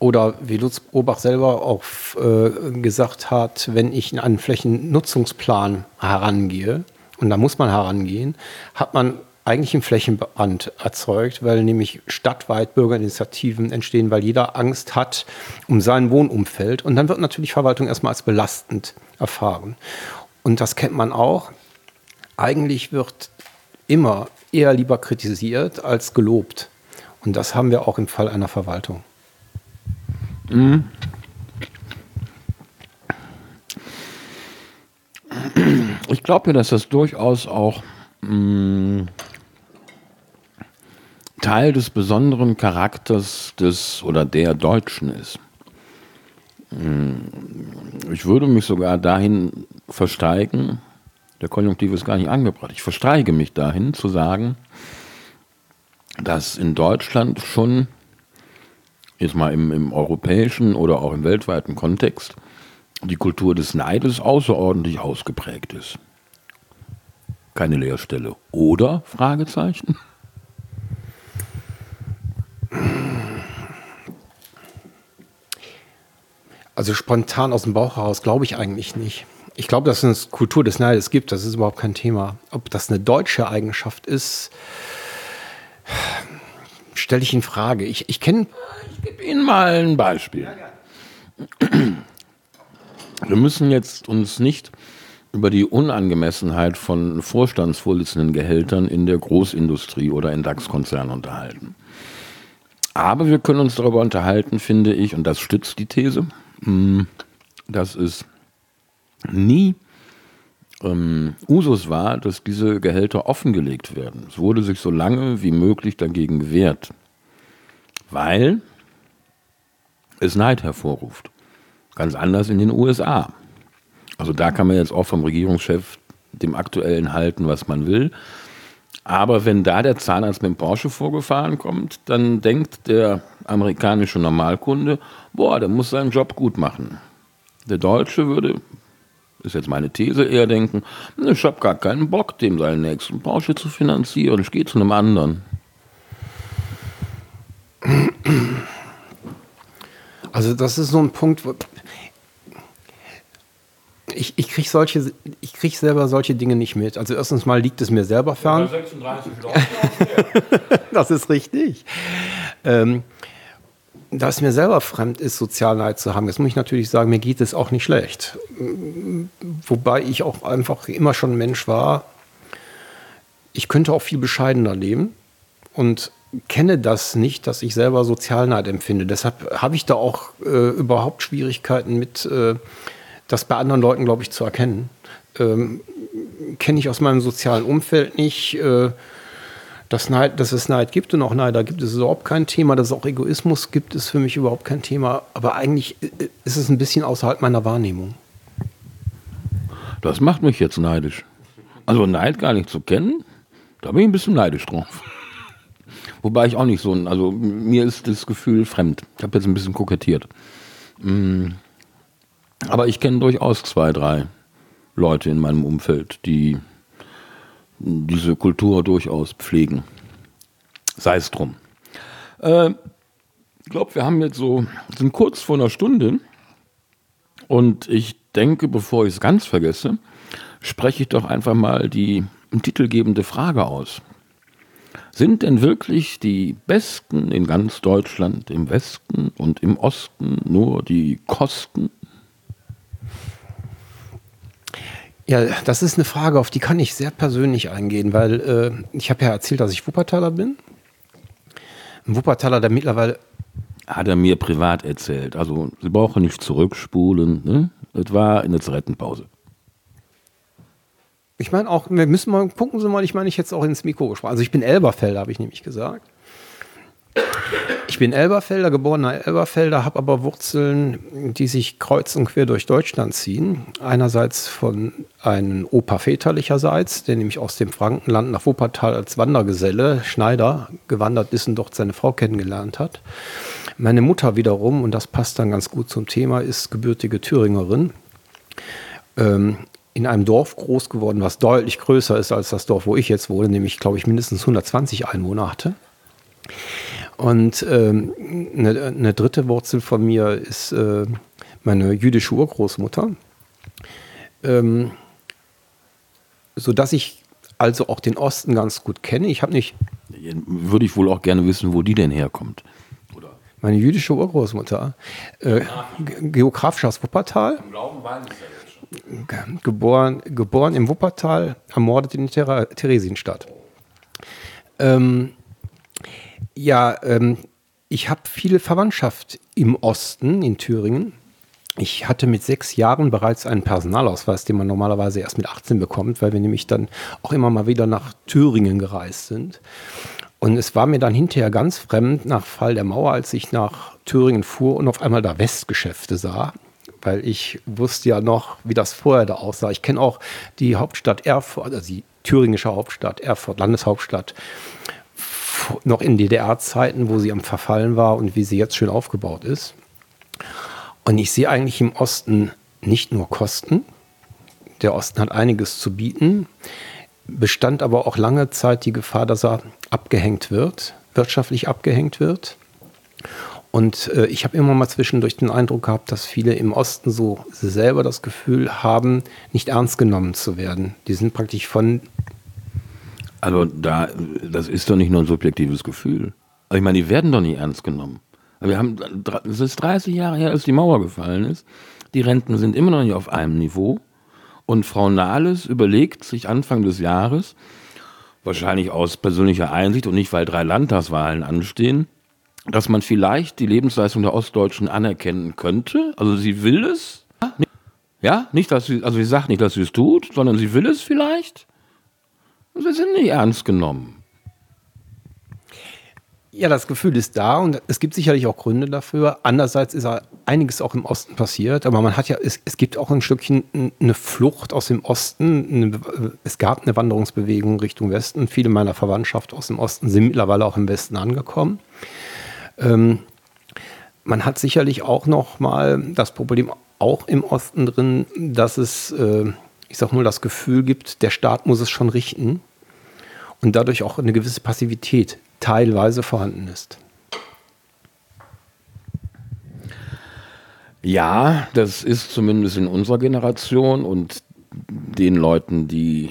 Oder wie Lutz Obach selber auch äh, gesagt hat, wenn ich in einen Flächennutzungsplan herangehe, und da muss man herangehen, hat man eigentlich einen Flächenbrand erzeugt, weil nämlich stadtweit Bürgerinitiativen entstehen, weil jeder Angst hat um sein Wohnumfeld. Und dann wird natürlich Verwaltung erstmal als belastend erfahren. Und das kennt man auch. Eigentlich wird immer eher lieber kritisiert als gelobt. Und das haben wir auch im Fall einer Verwaltung. Mhm. Ich glaube ja, dass das durchaus auch mh, mm, Teil des besonderen Charakters des oder der Deutschen ist. Mm, ich würde mich sogar dahin versteigen, der Konjunktiv ist gar nicht angebracht, ich versteige mich dahin zu sagen, dass in Deutschland schon, jetzt mal im, im europäischen oder auch im weltweiten Kontext, die Kultur des Neides außerordentlich ausgeprägt ist. Keine Leerstelle. Oder? Fragezeichen. Also spontan aus dem Bauch heraus glaube ich eigentlich nicht. Ich glaube, dass es eine Kultur des Neides gibt, das ist überhaupt kein Thema. Ob das eine deutsche Eigenschaft ist, stelle ich in Frage. Ich, ich kenne. Ich gebe Ihnen mal ein Beispiel. Wir müssen jetzt uns nicht über die Unangemessenheit von Vorstandsvorsitzenden Gehältern in der Großindustrie oder in DAX-Konzernen unterhalten. Aber wir können uns darüber unterhalten, finde ich, und das stützt die These, mm, dass es nie ähm, Usus war, dass diese Gehälter offengelegt werden. Es wurde sich so lange wie möglich dagegen gewehrt, weil es Neid hervorruft. Ganz anders in den USA. Also da kann man jetzt auch vom Regierungschef dem aktuellen halten, was man will. Aber wenn da der Zahnarzt mit dem Porsche vorgefahren kommt, dann denkt der amerikanische Normalkunde, boah, der muss seinen Job gut machen. Der Deutsche würde, ist jetzt meine These, eher denken, ich habe gar keinen Bock, dem seinen nächsten Porsche zu finanzieren, ich gehe zu einem anderen. Also das ist so ein Punkt, wo ich, ich kriege solche, ich kriege selber solche Dinge nicht mit. Also erstens mal liegt es mir selber fern. 36 [LAUGHS] das ist richtig. Ähm, da es mir selber fremd ist, Sozialneid zu haben, jetzt muss ich natürlich sagen, mir geht es auch nicht schlecht. Wobei ich auch einfach immer schon ein Mensch war. Ich könnte auch viel bescheidener leben und kenne das nicht, dass ich selber Sozialneid empfinde. Deshalb habe ich da auch äh, überhaupt Schwierigkeiten mit, äh, das bei anderen Leuten, glaube ich, zu erkennen. Ähm, kenne ich aus meinem sozialen Umfeld nicht. Äh, dass, Neid, dass es Neid gibt und auch Neider gibt, ist überhaupt kein Thema. Dass es auch Egoismus gibt, ist für mich überhaupt kein Thema. Aber eigentlich äh, ist es ein bisschen außerhalb meiner Wahrnehmung. Das macht mich jetzt neidisch. Also Neid gar nicht zu kennen, da bin ich ein bisschen neidisch drauf. [LAUGHS] Wobei ich auch nicht so, also mir ist das Gefühl fremd. Ich habe jetzt ein bisschen kokettiert. Mm. Aber ich kenne durchaus zwei, drei Leute in meinem Umfeld, die diese Kultur durchaus pflegen. Sei es drum. Äh, ich glaube, wir haben jetzt so, sind kurz vor einer Stunde und ich denke, bevor ich es ganz vergesse, spreche ich doch einfach mal die titelgebende Frage aus. Sind denn wirklich die Besten in ganz Deutschland im Westen und im Osten nur die Kosten Ja, das ist eine Frage, auf die kann ich sehr persönlich eingehen, weil äh, ich habe ja erzählt, dass ich Wuppertaler bin. Ein Wuppertaler, der mittlerweile. Hat er mir privat erzählt. Also, Sie brauchen nicht zurückspulen. Ne? Das war in der Zigarettenpause. Ich meine auch, wir müssen mal, gucken Sie mal, ich meine, ich jetzt auch ins Mikro gesprochen. Also, ich bin Elberfelder, habe ich nämlich gesagt. Ich bin Elberfelder, geborener Elberfelder, habe aber Wurzeln, die sich kreuz und quer durch Deutschland ziehen. Einerseits von einem Opa väterlicherseits, der nämlich aus dem Frankenland nach Wuppertal als Wandergeselle, Schneider, gewandert ist und dort seine Frau kennengelernt hat. Meine Mutter wiederum, und das passt dann ganz gut zum Thema, ist gebürtige Thüringerin. Ähm, in einem Dorf groß geworden, was deutlich größer ist als das Dorf, wo ich jetzt wohne, nämlich, glaube ich, mindestens 120 Einwohner hatte. Und ähm, eine, eine, dritte Wurzel von mir ist äh, meine jüdische Urgroßmutter. Ähm, sodass ich also auch den Osten ganz gut kenne. Ich habe nicht. Würde ich wohl auch gerne wissen, wo die denn herkommt. Oder? Meine jüdische Urgroßmutter. Äh, geografisch aus Wuppertal. Im Glauben weiß ich ja. Geboren, geboren im Wuppertal, ermordet in Theresienstadt. Ähm, ja, ähm, ich habe viele Verwandtschaft im Osten, in Thüringen. Ich hatte mit sechs Jahren bereits einen Personalausweis, den man normalerweise erst mit 18 bekommt, weil wir nämlich dann auch immer mal wieder nach Thüringen gereist sind. Und es war mir dann hinterher ganz fremd nach Fall der Mauer, als ich nach Thüringen fuhr und auf einmal da Westgeschäfte sah, weil ich wusste ja noch, wie das vorher da aussah. Ich kenne auch die Hauptstadt Erfurt, also die thüringische Hauptstadt Erfurt, Landeshauptstadt noch in DDR-Zeiten, wo sie am Verfallen war und wie sie jetzt schön aufgebaut ist. Und ich sehe eigentlich im Osten nicht nur Kosten. Der Osten hat einiges zu bieten, bestand aber auch lange Zeit die Gefahr, dass er abgehängt wird, wirtschaftlich abgehängt wird. Und äh, ich habe immer mal zwischendurch den Eindruck gehabt, dass viele im Osten so selber das Gefühl haben, nicht ernst genommen zu werden. Die sind praktisch von also da, das ist doch nicht nur ein subjektives Gefühl. Also ich meine, die werden doch nicht ernst genommen. Wir haben, es ist 30 Jahre her, als die Mauer gefallen ist. Die Renten sind immer noch nicht auf einem Niveau. Und Frau Nahles überlegt sich Anfang des Jahres, wahrscheinlich aus persönlicher Einsicht und nicht, weil drei Landtagswahlen anstehen, dass man vielleicht die Lebensleistung der Ostdeutschen anerkennen könnte. Also sie will es. Ja, nicht, dass sie, also sie sagt nicht, dass sie es tut, sondern sie will es vielleicht. Sie sind nicht ernst genommen. Ja, das Gefühl ist da und es gibt sicherlich auch Gründe dafür. Andererseits ist einiges auch im Osten passiert, aber man hat ja, es, es gibt auch ein Stückchen eine Flucht aus dem Osten. Es gab eine Wanderungsbewegung Richtung Westen. Viele meiner Verwandtschaft aus dem Osten sind mittlerweile auch im Westen angekommen. Ähm, man hat sicherlich auch noch mal das Problem auch im Osten drin, dass es, äh, ich sag mal, das Gefühl gibt, der Staat muss es schon richten und dadurch auch eine gewisse Passivität teilweise vorhanden ist. Ja, das ist zumindest in unserer Generation und den Leuten, die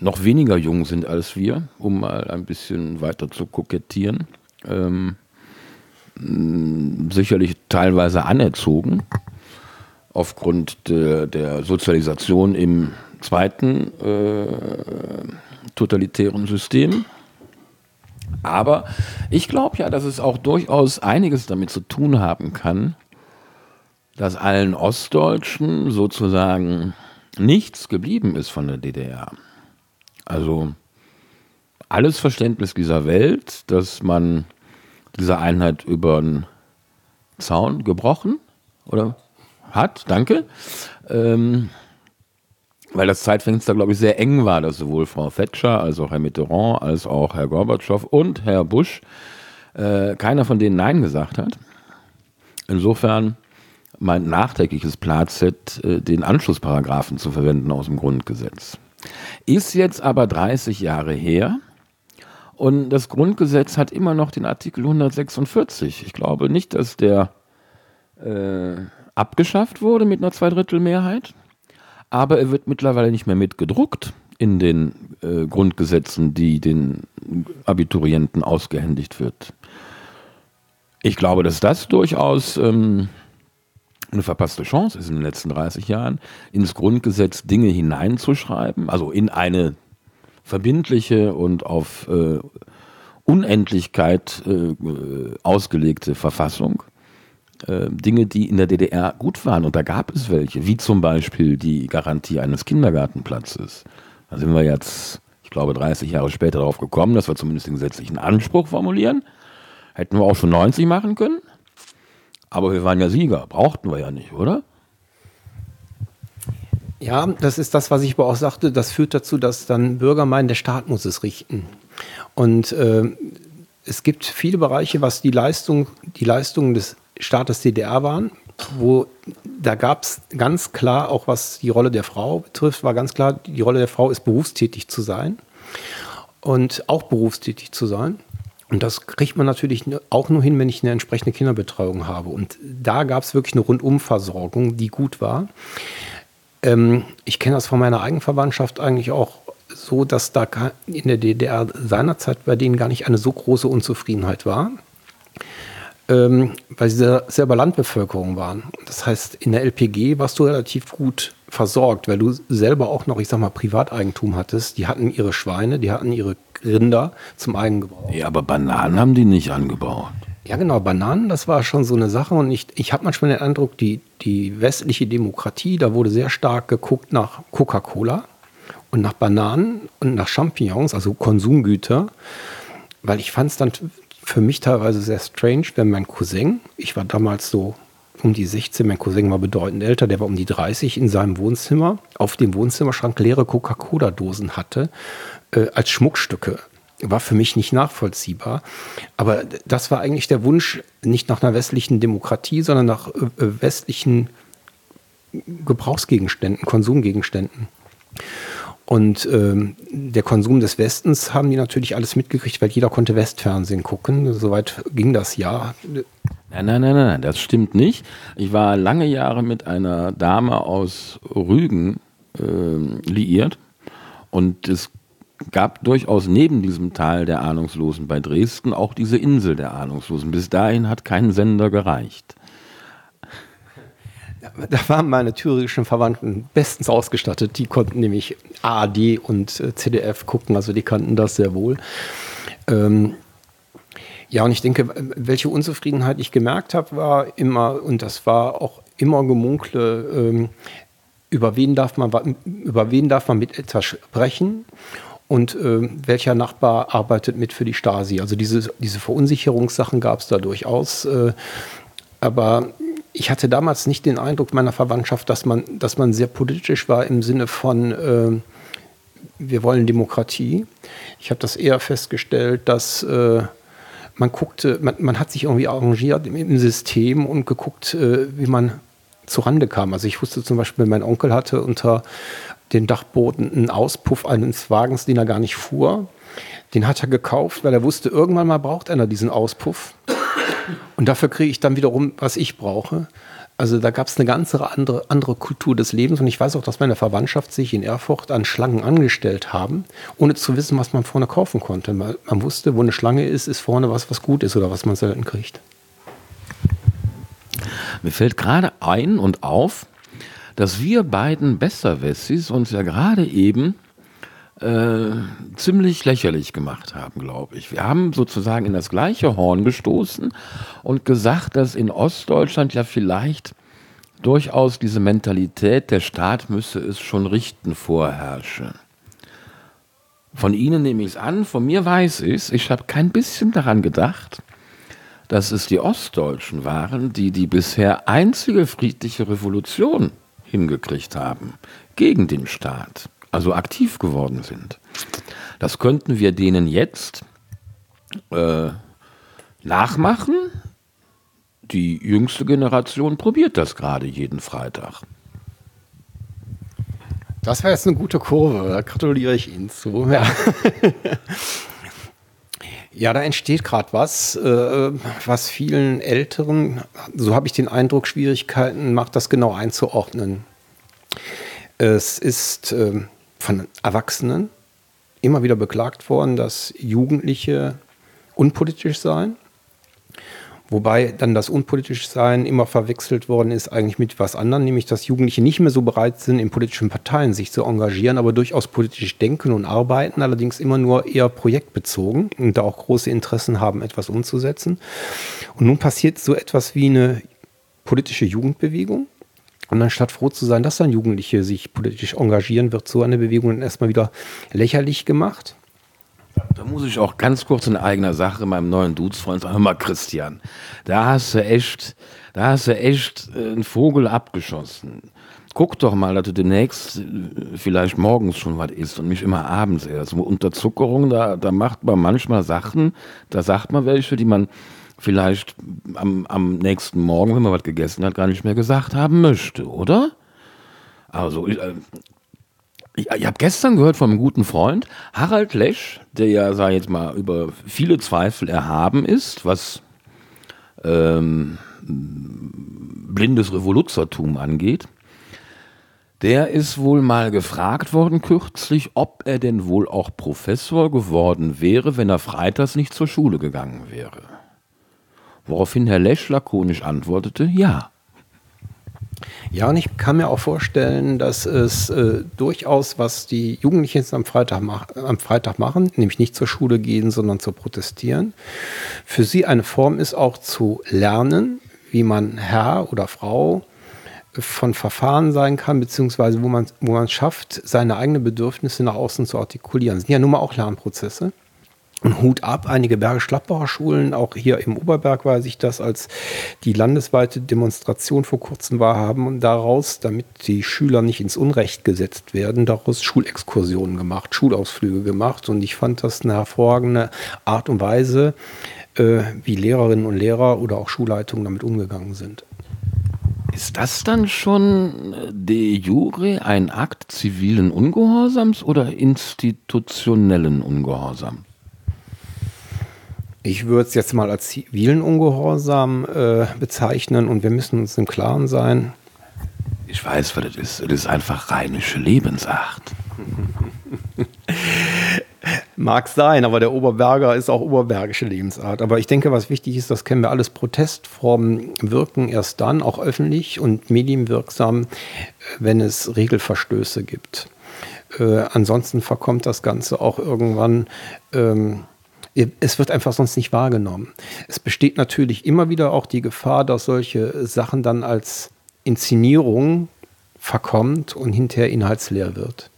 noch weniger jung sind als wir, um mal ein bisschen weiter zu kokettieren, ähm, sicherlich teilweise anerzogen aufgrund de, der Sozialisation im zweiten äh, totalitären System. Aber ich glaube ja, dass es auch durchaus einiges damit zu tun haben kann, dass allen Ostdeutschen sozusagen nichts geblieben ist von der DDR. Also alles Verständnis dieser Welt, dass man diese Einheit über den Zaun gebrochen oder hat, danke. Ähm, weil das Zeitfenster, glaube ich, sehr eng war, dass sowohl Frau Thatcher als auch Herr Mitterrand als auch Herr Gorbatschow und Herr Bush äh, keiner von denen Nein gesagt hat. Insofern mein nachträgliches Plazet, äh, den Anschlussparagraphen zu verwenden aus dem Grundgesetz. Ist jetzt aber 30 Jahre her und das Grundgesetz hat immer noch den Artikel 146. Ich glaube nicht, dass der äh, abgeschafft wurde mit einer Zweidrittelmehrheit aber er wird mittlerweile nicht mehr mitgedruckt in den äh, Grundgesetzen, die den Abiturienten ausgehändigt wird. Ich glaube, dass das durchaus ähm, eine verpasste Chance ist in den letzten 30 Jahren, ins Grundgesetz Dinge hineinzuschreiben, also in eine verbindliche und auf äh, Unendlichkeit äh, ausgelegte Verfassung Dinge, die in der DDR gut waren. Und da gab es welche, wie zum Beispiel die Garantie eines Kindergartenplatzes. Da sind wir jetzt, ich glaube, 30 Jahre später darauf gekommen, dass wir zumindest den gesetzlichen Anspruch formulieren. Hätten wir auch schon 90 machen können. Aber wir waren ja Sieger, brauchten wir ja nicht, oder? Ja, das ist das, was ich aber auch sagte. Das führt dazu, dass dann Bürger meinen, der Staat muss es richten. Und äh, es gibt viele Bereiche, was die Leistung, die Leistung des Staates DDR waren, wo da gab es ganz klar, auch was die Rolle der Frau betrifft, war ganz klar, die Rolle der Frau ist berufstätig zu sein und auch berufstätig zu sein. Und das kriegt man natürlich auch nur hin, wenn ich eine entsprechende Kinderbetreuung habe. Und da gab es wirklich eine Rundumversorgung, die gut war. Ähm, ich kenne das von meiner Eigenverwandtschaft eigentlich auch so, dass da in der DDR seinerzeit bei denen gar nicht eine so große Unzufriedenheit war ähm, weil sie selber Landbevölkerung waren. Das heißt, in der LPG warst du relativ gut versorgt, weil du selber auch noch, ich sag mal, Privateigentum hattest. Die hatten ihre Schweine, die hatten ihre Rinder zum Eigengebrauch. Ja, aber Bananen haben die nicht angebaut. Ja, genau, Bananen, das war schon so eine Sache. Und ich, ich habe manchmal den Eindruck, die, die westliche Demokratie, da wurde sehr stark geguckt nach Coca-Cola und nach Bananen und nach Champignons, also Konsumgüter. Weil ich fand es dann für mich teilweise sehr strange, wenn mein Cousin, ich war damals so um die 16, mein Cousin war bedeutend älter, der war um die 30, in seinem Wohnzimmer auf dem Wohnzimmerschrank leere Coca-Cola-Dosen hatte, äh, als Schmuckstücke. War für mich nicht nachvollziehbar. Aber das war eigentlich der Wunsch, nicht nach einer westlichen Demokratie, sondern nach äh, westlichen Gebrauchsgegenständen, Konsumgegenständen. Und ähm, der Konsum des Westens haben die natürlich alles mitgekriegt, weil jeder konnte Westfernsehen gucken. Soweit ging das ja. Nein, nein, nein, nein, das stimmt nicht. Ich war lange Jahre mit einer Dame aus Rügen äh, liiert und es gab durchaus neben diesem Tal der Ahnungslosen bei Dresden auch diese Insel der Ahnungslosen. Bis dahin hat kein Sender gereicht da waren meine thüringischen Verwandten bestens ausgestattet. Die konnten nämlich ARD und äh, CDF gucken, also die kannten das sehr wohl. Ähm, ja, und ich denke, welche Unzufriedenheit ich gemerkt habe, war immer, und das war auch immer Gemunkle, ähm, über wen darf man über wen darf man mit etwas sprechen und äh, welcher Nachbar arbeitet mit für die Stasi. Also diese, diese Verunsicherungssachen gab es da durchaus. Äh, aber ich hatte damals nicht den Eindruck meiner Verwandtschaft, dass man, dass man sehr politisch war im Sinne von, äh, wir wollen Demokratie. Ich habe das eher festgestellt, dass äh, man guckte, man, man, hat sich irgendwie arrangiert im, im System und geguckt, äh, wie man zurande kam. Also ich wusste zum Beispiel, mein Onkel hatte unter den Dachboden einen Auspuff eines Wagens, den er gar nicht fuhr. Den hat er gekauft, weil er wusste, irgendwann mal braucht einer diesen Auspuff. Und dafür kriege ich dann wiederum, was ich brauche. Also da gab es eine ganz andere, andere Kultur des Lebens. Und ich weiß auch, dass meine Verwandtschaft sich in Erfurt an Schlangen angestellt haben, ohne zu wissen, was man vorne kaufen konnte. Man, man wusste, wo eine Schlange ist, ist vorne was, was gut ist oder was man selten kriegt. Mir fällt gerade ein und auf, dass wir beiden Besserwessis uns ja gerade eben äh, ziemlich lächerlich gemacht haben, glaube ich. Wir haben sozusagen in das gleiche Horn gestoßen und gesagt, dass in Ostdeutschland ja vielleicht durchaus diese Mentalität, der Staat müsse es schon richten, vorherrsche. Von Ihnen nehme ich es an, von mir weiß ich es. Ich habe kein bisschen daran gedacht, dass es die Ostdeutschen waren, die die bisher einzige friedliche Revolution hingekriegt haben gegen den Staat, also aktiv geworden sind. Das könnten wir denen jetzt äh, nachmachen. Die jüngste Generation probiert das gerade jeden Freitag. Das war jetzt eine gute Kurve, da gratuliere ich Ihnen zu. [LAUGHS] Ja. Ja, da entsteht gerade was, äh, was vielen Älteren, so habe ich den Eindruck, Schwierigkeiten macht, das genau einzuordnen. Es ist äh, von Erwachsenen immer wieder beklagt worden, dass Jugendliche unpolitisch seien Wobei dann das unpolitisch Sein immer verwechselt worden ist eigentlich mit was anderem, nämlich dass Jugendliche nicht mehr so bereit sind, in politischen Parteien sich zu engagieren, aber durchaus politisch denken und arbeiten, allerdings immer nur eher projektbezogen und da auch große Interessen haben, etwas umzusetzen. Und nun passiert so etwas wie eine politische Jugendbewegung. Und anstatt froh zu sein, dass dann Jugendliche sich politisch engagieren, wird so eine Bewegung dann erstmal wieder lächerlich gemacht. Da muss ich auch ganz kurz in eigener Sache meinem neuen Dudesfreund sagen, hör mal Christian, da hast du echt, da hast du echt äh, einen Vogel abgeschossen. Guck doch mal, dass du demnächst äh, vielleicht morgens schon was isst und nicht immer abends erst. Unterzuckerung, da, da macht man manchmal Sachen, da sagt man welche, die man vielleicht am, am nächsten Morgen, wenn man was gegessen hat, gar nicht mehr gesagt haben möchte, oder? Also, äh, ich, ich habe gestern gehört von einem guten Freund, Harald Lesch, der ja, sag ich jetzt mal, über viele Zweifel erhaben ist, was ähm, blindes Revoluzertum angeht. Der ist wohl mal gefragt worden kürzlich, ob er denn wohl auch Professor geworden wäre, wenn er freitags nicht zur Schule gegangen wäre. Woraufhin Herr Lesch lakonisch antwortete, ja. Ja, und ich kann mir auch vorstellen, dass es äh, durchaus, was die Jugendlichen jetzt am Freitag, am Freitag machen, nämlich nicht zur Schule gehen, sondern zu protestieren, für sie eine Form ist auch zu lernen, wie man Herr oder Frau von Verfahren sein kann, beziehungsweise wo man, wo man schafft, seine eigenen Bedürfnisse nach außen zu artikulieren. Das sind ja nun mal auch Lernprozesse. Und Hut ab, einige Bergisch-Gladbacher Schulen, auch hier im Oberberg weiß ich das, als die landesweite Demonstration vor kurzem war, haben daraus, damit die Schüler nicht ins Unrecht gesetzt werden, daraus Schulexkursionen gemacht, Schulausflüge gemacht. Und ich fand das eine hervorragende Art und Weise, äh, wie Lehrerinnen und Lehrer oder auch Schulleitungen damit umgegangen sind. Ist das dann schon de jure ein Akt zivilen Ungehorsams oder institutionellen Ungehorsams? Ich würde es jetzt mal als zivilen Ungehorsam äh, bezeichnen und wir müssen uns im Klaren sein. Ich weiß, was das ist. Das ist einfach rheinische Lebensart. [LAUGHS] Mag sein, aber der Oberberger ist auch oberbergische Lebensart. Aber ich denke, was wichtig ist, das kennen wir alles, Protestformen wirken erst dann, auch öffentlich und medienwirksam, wenn es Regelverstöße gibt. Äh, ansonsten verkommt das Ganze auch irgendwann ähm, es wird einfach sonst nicht wahrgenommen. Es besteht natürlich immer wieder auch die Gefahr, dass solche Sachen dann als Inszenierung verkommt und hinterher inhaltsleer wird.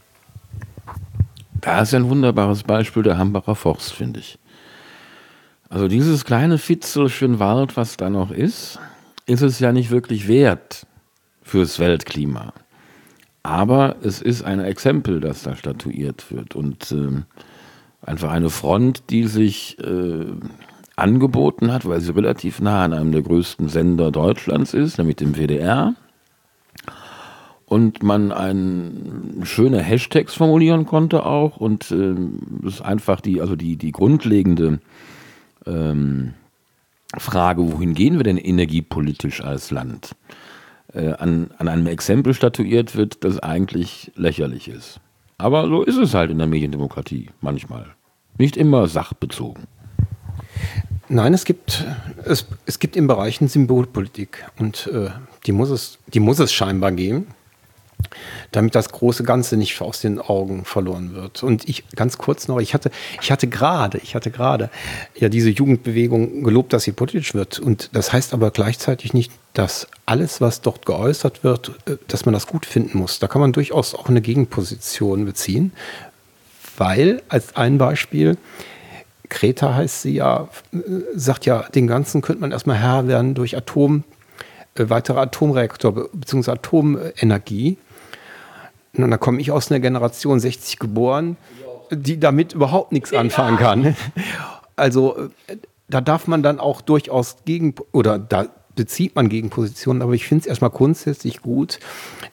Da ist ein wunderbares Beispiel der Hambacher Forst, finde ich. Also dieses kleine Fitzelchen Wald, was da noch ist, ist es ja nicht wirklich wert fürs Weltklima. Aber es ist ein Exempel, das da statuiert wird und äh, einfach eine Front, die sich äh, angeboten hat, weil sie relativ nah an einem der größten Sender Deutschlands ist, nämlich dem WDR. Und man ein schöne Hashtags formulieren konnte auch und äh, ist einfach die, also die, die grundlegende ähm, Frage, wohin gehen wir denn energiepolitisch als Land, äh, an, an einem Exempel statuiert wird, das eigentlich lächerlich ist. Aber so ist es halt in der Mediendemokratie manchmal. Nicht immer sachbezogen. Nein, es gibt, es, es gibt im Bereich Symbolpolitik und äh, die, muss es, die muss es scheinbar geben, damit das große Ganze nicht aus den Augen verloren wird. Und ich ganz kurz noch, ich hatte, ich hatte gerade, ich hatte gerade ja diese Jugendbewegung gelobt, dass sie politisch wird. Und das heißt aber gleichzeitig nicht, dass alles, was dort geäußert wird, äh, dass man das gut finden muss. Da kann man durchaus auch eine Gegenposition beziehen, weil als ein Beispiel Kreta heißt sie ja, sagt ja, den Ganzen könnte man erstmal Herr werden durch Atom, äh, weitere Atomreaktor bzw. Atomenergie. Und da komme ich aus einer Generation 60 geboren, die damit überhaupt nichts anfangen kann. [LAUGHS] Also äh, da darf man dann auch durchaus gegen oder da bezieht man Gegenpositionen, aber ich finde es erstmal grundsätzlich gut,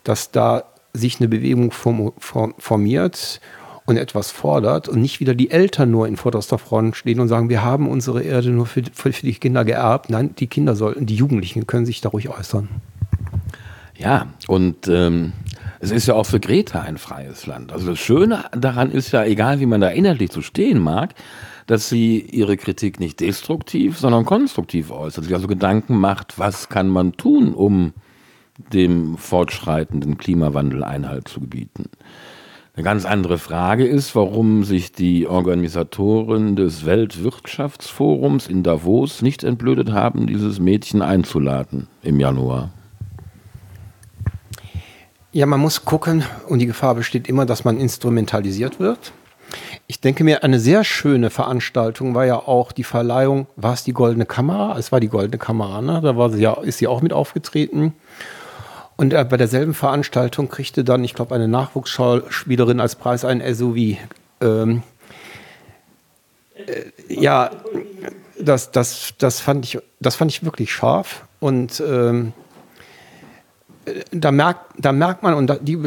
dass da sich eine Bewegung form, form, formiert und etwas fordert und nicht wieder die Eltern nur in vorderster Front stehen und sagen, wir haben unsere Erde nur für, für, für die Kinder geerbt. Nein, die Kinder sollten, die Jugendlichen können sich da ruhig äußern. Ja, und ähm, es ist ja auch für Greta ein freies Land. Also das Schöne daran ist ja, egal wie man da inhaltlich zu stehen mag, dass sie ihre Kritik nicht destruktiv, sondern konstruktiv äußert. Sie also Gedanken macht, was kann man tun, um dem fortschreitenden Klimawandel Einhalt zu gebieten. Eine ganz andere Frage ist, warum sich die Organisatoren des Weltwirtschaftsforums in Davos nicht entblödet haben, dieses Mädchen einzuladen im Januar. Ja, man muss gucken und die Gefahr besteht immer, dass man instrumentalisiert wird. Ich denke mir, eine sehr schöne Veranstaltung war ja auch die Verleihung, war es die Goldene Kamera? Es war die Goldene Kamera, ne? Da war sie ja, ist sie auch mit aufgetreten. Und äh, bei derselben Veranstaltung kriegte dann, ich glaube, eine Nachwuchsschauspielerin als Preis ein SUV. Ähm, äh, ja, das, das, das, fand ich, das fand ich wirklich scharf. Und ähm, äh, da, merkt, da merkt man, und die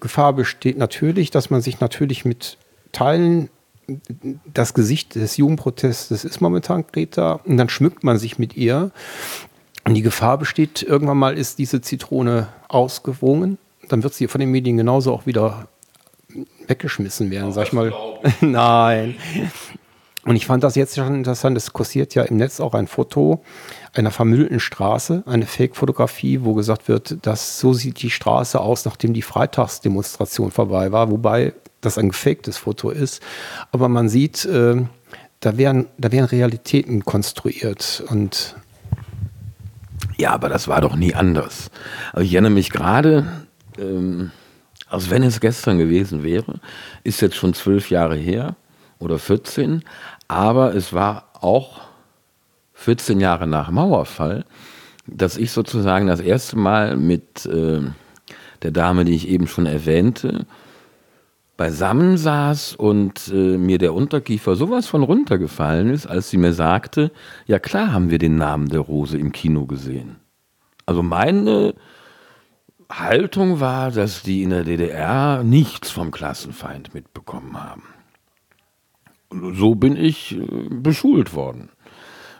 Gefahr besteht natürlich, dass man sich natürlich mit Teilen das Gesicht des Jugendprotestes ist momentan Greta und dann schmückt man sich mit ihr und die Gefahr besteht, irgendwann mal ist diese Zitrone ausgewrungen. Dann wird sie von den Medien genauso auch wieder weggeschmissen werden, sag ich mal. [LAUGHS] Nein. Und ich fand das jetzt schon interessant. Es kursiert ja im Netz auch ein Foto einer vermüllten Straße, eine Fake-Fotografie, wo gesagt wird, dass so sieht die Straße aus, nachdem die Freitagsdemonstration vorbei war, wobei das ein gefaktes Foto ist. Aber man sieht, äh, da werden, da werden Realitäten konstruiert und ja, aber das war doch nie anders. Also ich erinnere mich gerade, ähm, als wenn es gestern gewesen wäre, ist jetzt schon zwölf Jahre her oder 14, aber es war auch 14 Jahre nach Mauerfall, dass ich sozusagen das erste Mal mit äh, der Dame, die ich eben schon erwähnte, beisammen saß und äh, mir der Unterkiefer sowas von runtergefallen ist, als sie mir sagte, ja klar haben wir den Namen der Rose im Kino gesehen. Also meine Haltung war, dass die in der DDR nichts vom Klassenfeind mitbekommen haben. So bin ich äh, beschult worden.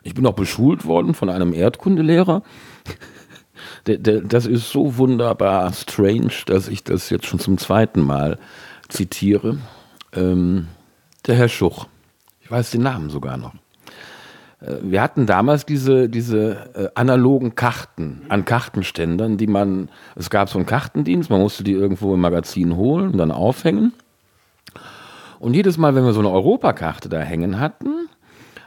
Ich bin auch beschult worden von einem Erdkundelehrer. [LAUGHS] das ist so wunderbar strange, dass ich das jetzt schon zum zweiten Mal zitiere, ähm, der Herr Schuch. Ich weiß den Namen sogar noch. Äh, wir hatten damals diese, diese äh, analogen Karten an Kartenständern, die man, es gab so einen Kartendienst, man musste die irgendwo im Magazin holen und dann aufhängen. Und jedes Mal, wenn wir so eine Europakarte da hängen hatten,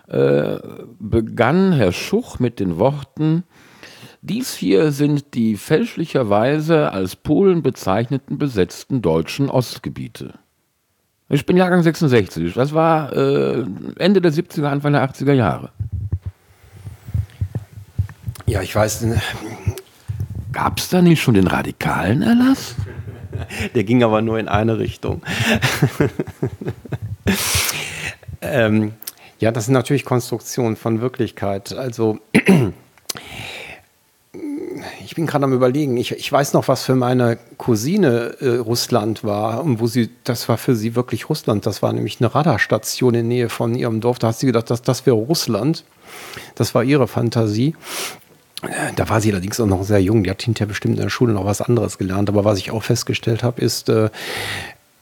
äh, begann Herr Schuch mit den Worten, dies hier sind die fälschlicherweise als Polen bezeichneten besetzten deutschen Ostgebiete. Ich bin Jahrgang 66. Das war äh, Ende der 70er, Anfang der 80er Jahre. Ja, ich weiß. äh, Gab es da nicht schon den radikalen Erlass? [LAUGHS] Der ging aber nur in eine Richtung. [LAUGHS] ähm, ja, das sind natürlich Konstruktionen von Wirklichkeit. Also [CLEARS THROAT] ich bin gerade am überlegen. Ich, ich weiß noch, was für meine Cousine äh, Russland war und wo sie, das war für sie wirklich Russland. Das war nämlich eine Radarstation in Nähe von ihrem Dorf. Da hat sie gedacht, das, das wäre Russland. Das war ihre Fantasie. Da war sie allerdings auch noch sehr jung. Die hat hinterher bestimmt in der Schule noch was anderes gelernt. Aber was ich auch festgestellt habe, ist, äh,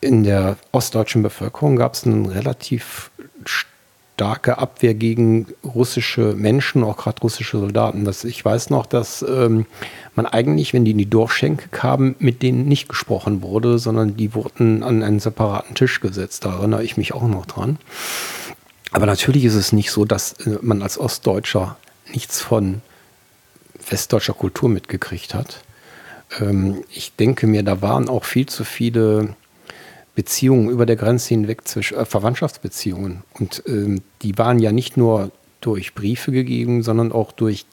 in der ostdeutschen Bevölkerung gab es eine relativ starke Abwehr gegen russische Menschen, auch gerade russische Soldaten. Das, ich weiß noch, dass ähm, man eigentlich, wenn die in die Dorfschenke kamen, mit denen nicht gesprochen wurde, sondern die wurden an einen separaten Tisch gesetzt. Da erinnere ich mich auch noch dran. Aber natürlich ist es nicht so, dass äh, man als Ostdeutscher nichts von westdeutscher Kultur mitgekriegt hat. Ähm, ich denke mir, da waren auch viel zu viele Beziehungen über der Grenze hinweg, zwischen, äh, Verwandtschaftsbeziehungen. Und ähm, die waren ja nicht nur durch Briefe gegeben, sondern auch durch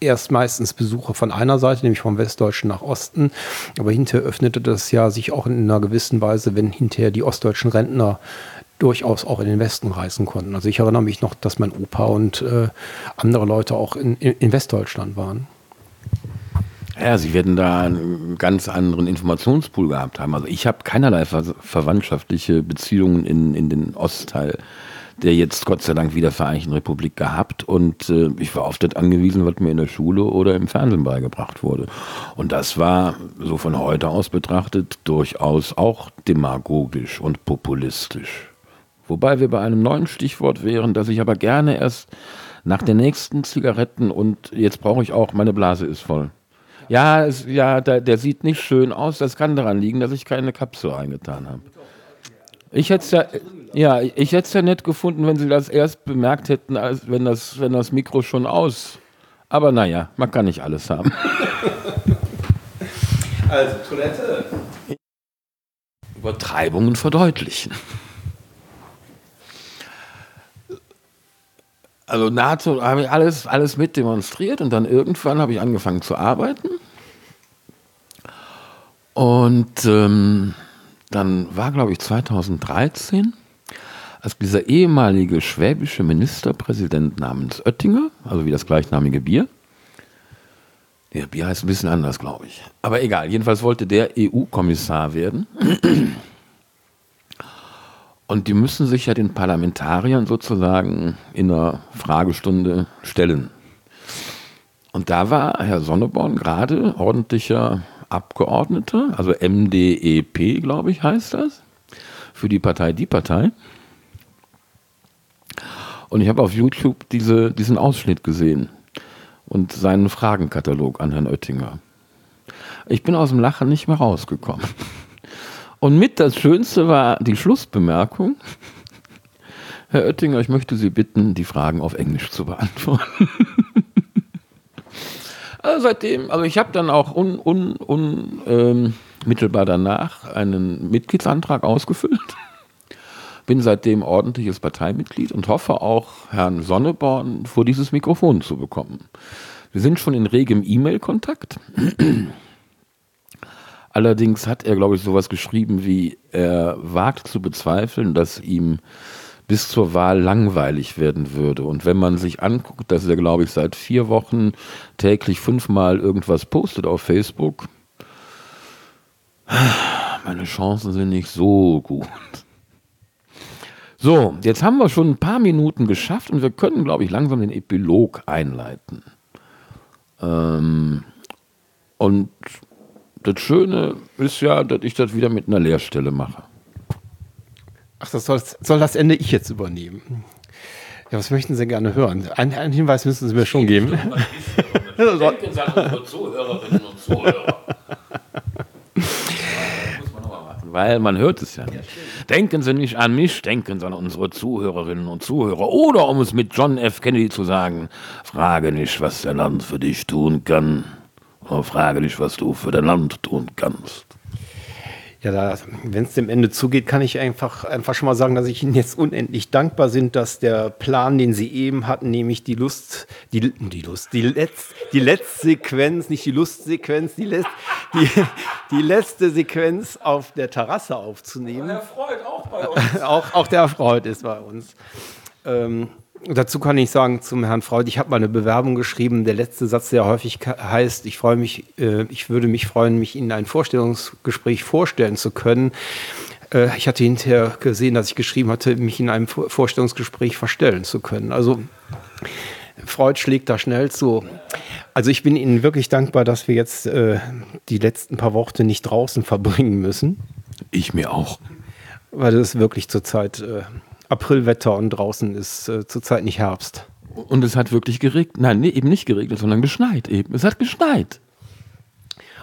erst meistens Besuche von einer Seite, nämlich vom Westdeutschen nach Osten. Aber hinterher öffnete das ja sich auch in einer gewissen Weise, wenn hinterher die ostdeutschen Rentner durchaus auch in den Westen reisen konnten. Also ich erinnere mich noch, dass mein Opa und äh, andere Leute auch in, in, Westdeutschland waren. Ja, sie werden da einen ganz anderen Informationspool gehabt haben. Also ich habe keinerlei ver verwandtschaftliche Beziehungen in, in den Ostteil der jetzt Gott sei Dank wieder Vereinigten Republik gehabt und äh, ich war oft das angewiesen, was mir in der Schule oder im Fernsehen beigebracht wurde. Und das war so von heute aus betrachtet durchaus auch demagogisch und populistisch. Wobei wir bei einem neuen Stichwort wären, das ich aber gerne erst nach den nächsten Zigaretten und jetzt brauche ich auch, meine Blase ist voll. Ja, es, ja der, der sieht nicht schön aus. Das kann daran liegen, dass ich keine Kapsel eingetan habe. Ich hätte es ja, ja, ich hätte es ja nett gefunden, wenn Sie das erst bemerkt hätten, als wenn das, wenn das Mikro schon aus. Aber naja, man kann nicht alles haben. Also Toilette. Übertreibungen verdeutlichen. Also nahezu habe ich alles, alles mit demonstriert und dann irgendwann habe ich angefangen zu arbeiten. Und ähm, dann war, glaube ich, 2013, als dieser ehemalige schwäbische Ministerpräsident namens Oettinger, also wie das gleichnamige Bier, der Bier heißt ein bisschen anders, glaube ich. Aber egal, jedenfalls wollte der EU-Kommissar werden. Und die müssen sich ja den Parlamentariern sozusagen in einer Fragestunde stellen. Und da war Herr Sonneborn gerade ordentlicher Abgeordneter, also MDEP, glaube ich, heißt das, für die Partei Die Partei. Und ich habe auf YouTube diese, diesen Ausschnitt gesehen und seinen Fragenkatalog an Herrn Oettinger. Ich bin aus dem Lachen nicht mehr rausgekommen. Und mit das Schönste war die Schlussbemerkung. [LAUGHS] Herr Oettinger, ich möchte Sie bitten, die Fragen auf Englisch zu beantworten. [LAUGHS] also seitdem, also ich habe dann auch unmittelbar un, un, ähm, danach einen Mitgliedsantrag ausgefüllt. [LAUGHS] Bin seitdem ordentliches Parteimitglied und hoffe auch, Herrn Sonneborn vor dieses Mikrofon zu bekommen. Wir sind schon in regem E-Mail-Kontakt. [CLEARS THROAT] Allerdings hat er, glaube ich, sowas geschrieben wie, er wagt zu bezweifeln, dass ihm bis zur Wahl langweilig werden würde. Und wenn man sich anguckt, dass er, glaube ich, seit vier Wochen täglich fünfmal irgendwas postet auf Facebook, meine Chancen sind nicht so gut. So, jetzt haben wir schon ein paar Minuten geschafft und wir können, glaube ich, langsam den Epilog einleiten. Ähm, und das Schöne ist ja, dass ich das wieder mit einer Leerstelle mache. Ach, das soll, soll das Ende ich jetzt übernehmen. Ja, was möchten Sie gerne hören? Einen, einen Hinweis müssen Sie mir schon geben. Denken Sie an unsere Zuhörerinnen und Zuhörer. Weil man hört es ja nicht. Denken Sie nicht an mich, denken Sie an unsere Zuhörerinnen und Zuhörer. Oder um es mit John F. Kennedy zu sagen, frage nicht, was der Land für dich tun kann, aber frage nicht, was du für dein Land tun kannst. Ja, wenn es dem Ende zugeht, kann ich einfach, einfach schon mal sagen, dass ich Ihnen jetzt unendlich dankbar bin, dass der Plan, den Sie eben hatten, nämlich die Lust, die, die Lust, die, Letz, die letzte Sequenz, nicht die Lustsequenz, die, Letz, die, die letzte Sequenz auf der Terrasse aufzunehmen. Der Freud auch bei [LAUGHS] uns. auch, auch der Freud ist bei uns. Ähm, Dazu kann ich sagen zum Herrn Freud, ich habe mal eine Bewerbung geschrieben. Der letzte Satz, der häufig heißt, ich freue mich, äh, ich würde mich freuen, mich in ein Vorstellungsgespräch vorstellen zu können. Äh, ich hatte hinterher gesehen, dass ich geschrieben hatte, mich in einem Vorstellungsgespräch verstellen zu können. Also Freud schlägt da schnell zu. Also ich bin Ihnen wirklich dankbar, dass wir jetzt äh, die letzten paar Worte nicht draußen verbringen müssen. Ich mir auch. Weil es wirklich zurzeit äh, Aprilwetter und draußen ist äh, zurzeit nicht Herbst. Und es hat wirklich geregnet. Nein, nee, eben nicht geregnet, sondern geschneit eben. Es hat geschneit.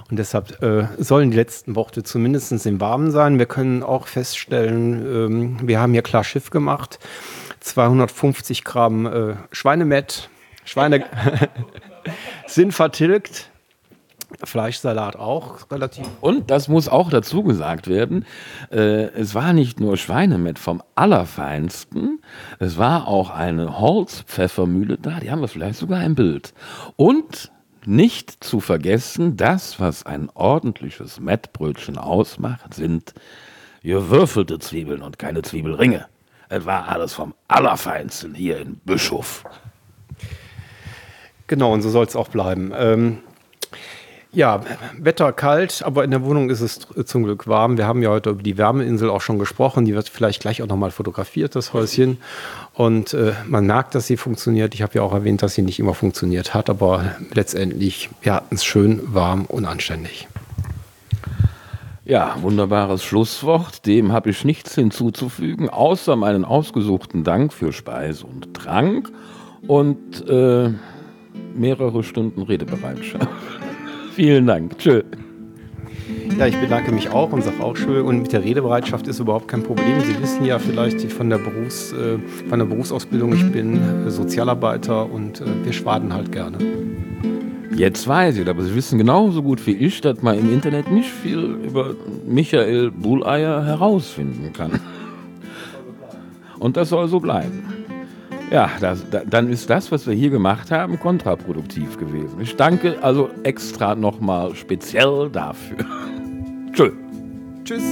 Und deshalb äh, sollen die letzten Worte zumindest im Warmen sein. Wir können auch feststellen, ähm, wir haben hier klar Schiff gemacht. 250 Gramm äh, Schweinemett, Schweine [LAUGHS] sind vertilgt. Fleischsalat auch relativ. Und das muss auch dazu gesagt werden, äh, es war nicht nur Schweinemett vom Allerfeinsten, es war auch eine Holzpfeffermühle da, die haben wir vielleicht sogar im Bild. Und nicht zu vergessen, das, was ein ordentliches Mettbrötchen ausmacht, sind gewürfelte Zwiebeln und keine Zwiebelringe. Es war alles vom Allerfeinsten hier in Bischof. Genau, und so soll es auch bleiben. Ähm, ja, Wetter kalt, aber in der Wohnung ist es zum Glück warm. Wir haben ja heute über die Wärmeinsel auch schon gesprochen. Die wird vielleicht gleich auch nochmal fotografiert, das Häuschen. Und äh, man merkt, dass sie funktioniert. Ich habe ja auch erwähnt, dass sie nicht immer funktioniert hat, aber letztendlich, wir hatten es schön, warm und anständig. Ja, wunderbares Schlusswort. Dem habe ich nichts hinzuzufügen, außer meinen ausgesuchten Dank für Speise und Trank und äh, mehrere Stunden Redebereitschaft. Vielen Dank. Tschö. Ja, ich bedanke mich auch und sage auch schön. Und mit der Redebereitschaft ist überhaupt kein Problem. Sie wissen ja vielleicht von der, Berufs-, äh, von der Berufsausbildung, ich bin Sozialarbeiter und äh, wir schwaden halt gerne. Jetzt weiß ich, aber Sie wissen genauso gut wie ich, dass man im Internet nicht viel über Michael Buleier herausfinden kann. Und das soll so bleiben. Ja, das, da, dann ist das, was wir hier gemacht haben, kontraproduktiv gewesen. Ich danke also extra nochmal speziell dafür. Tschö. [LAUGHS] Tschüss.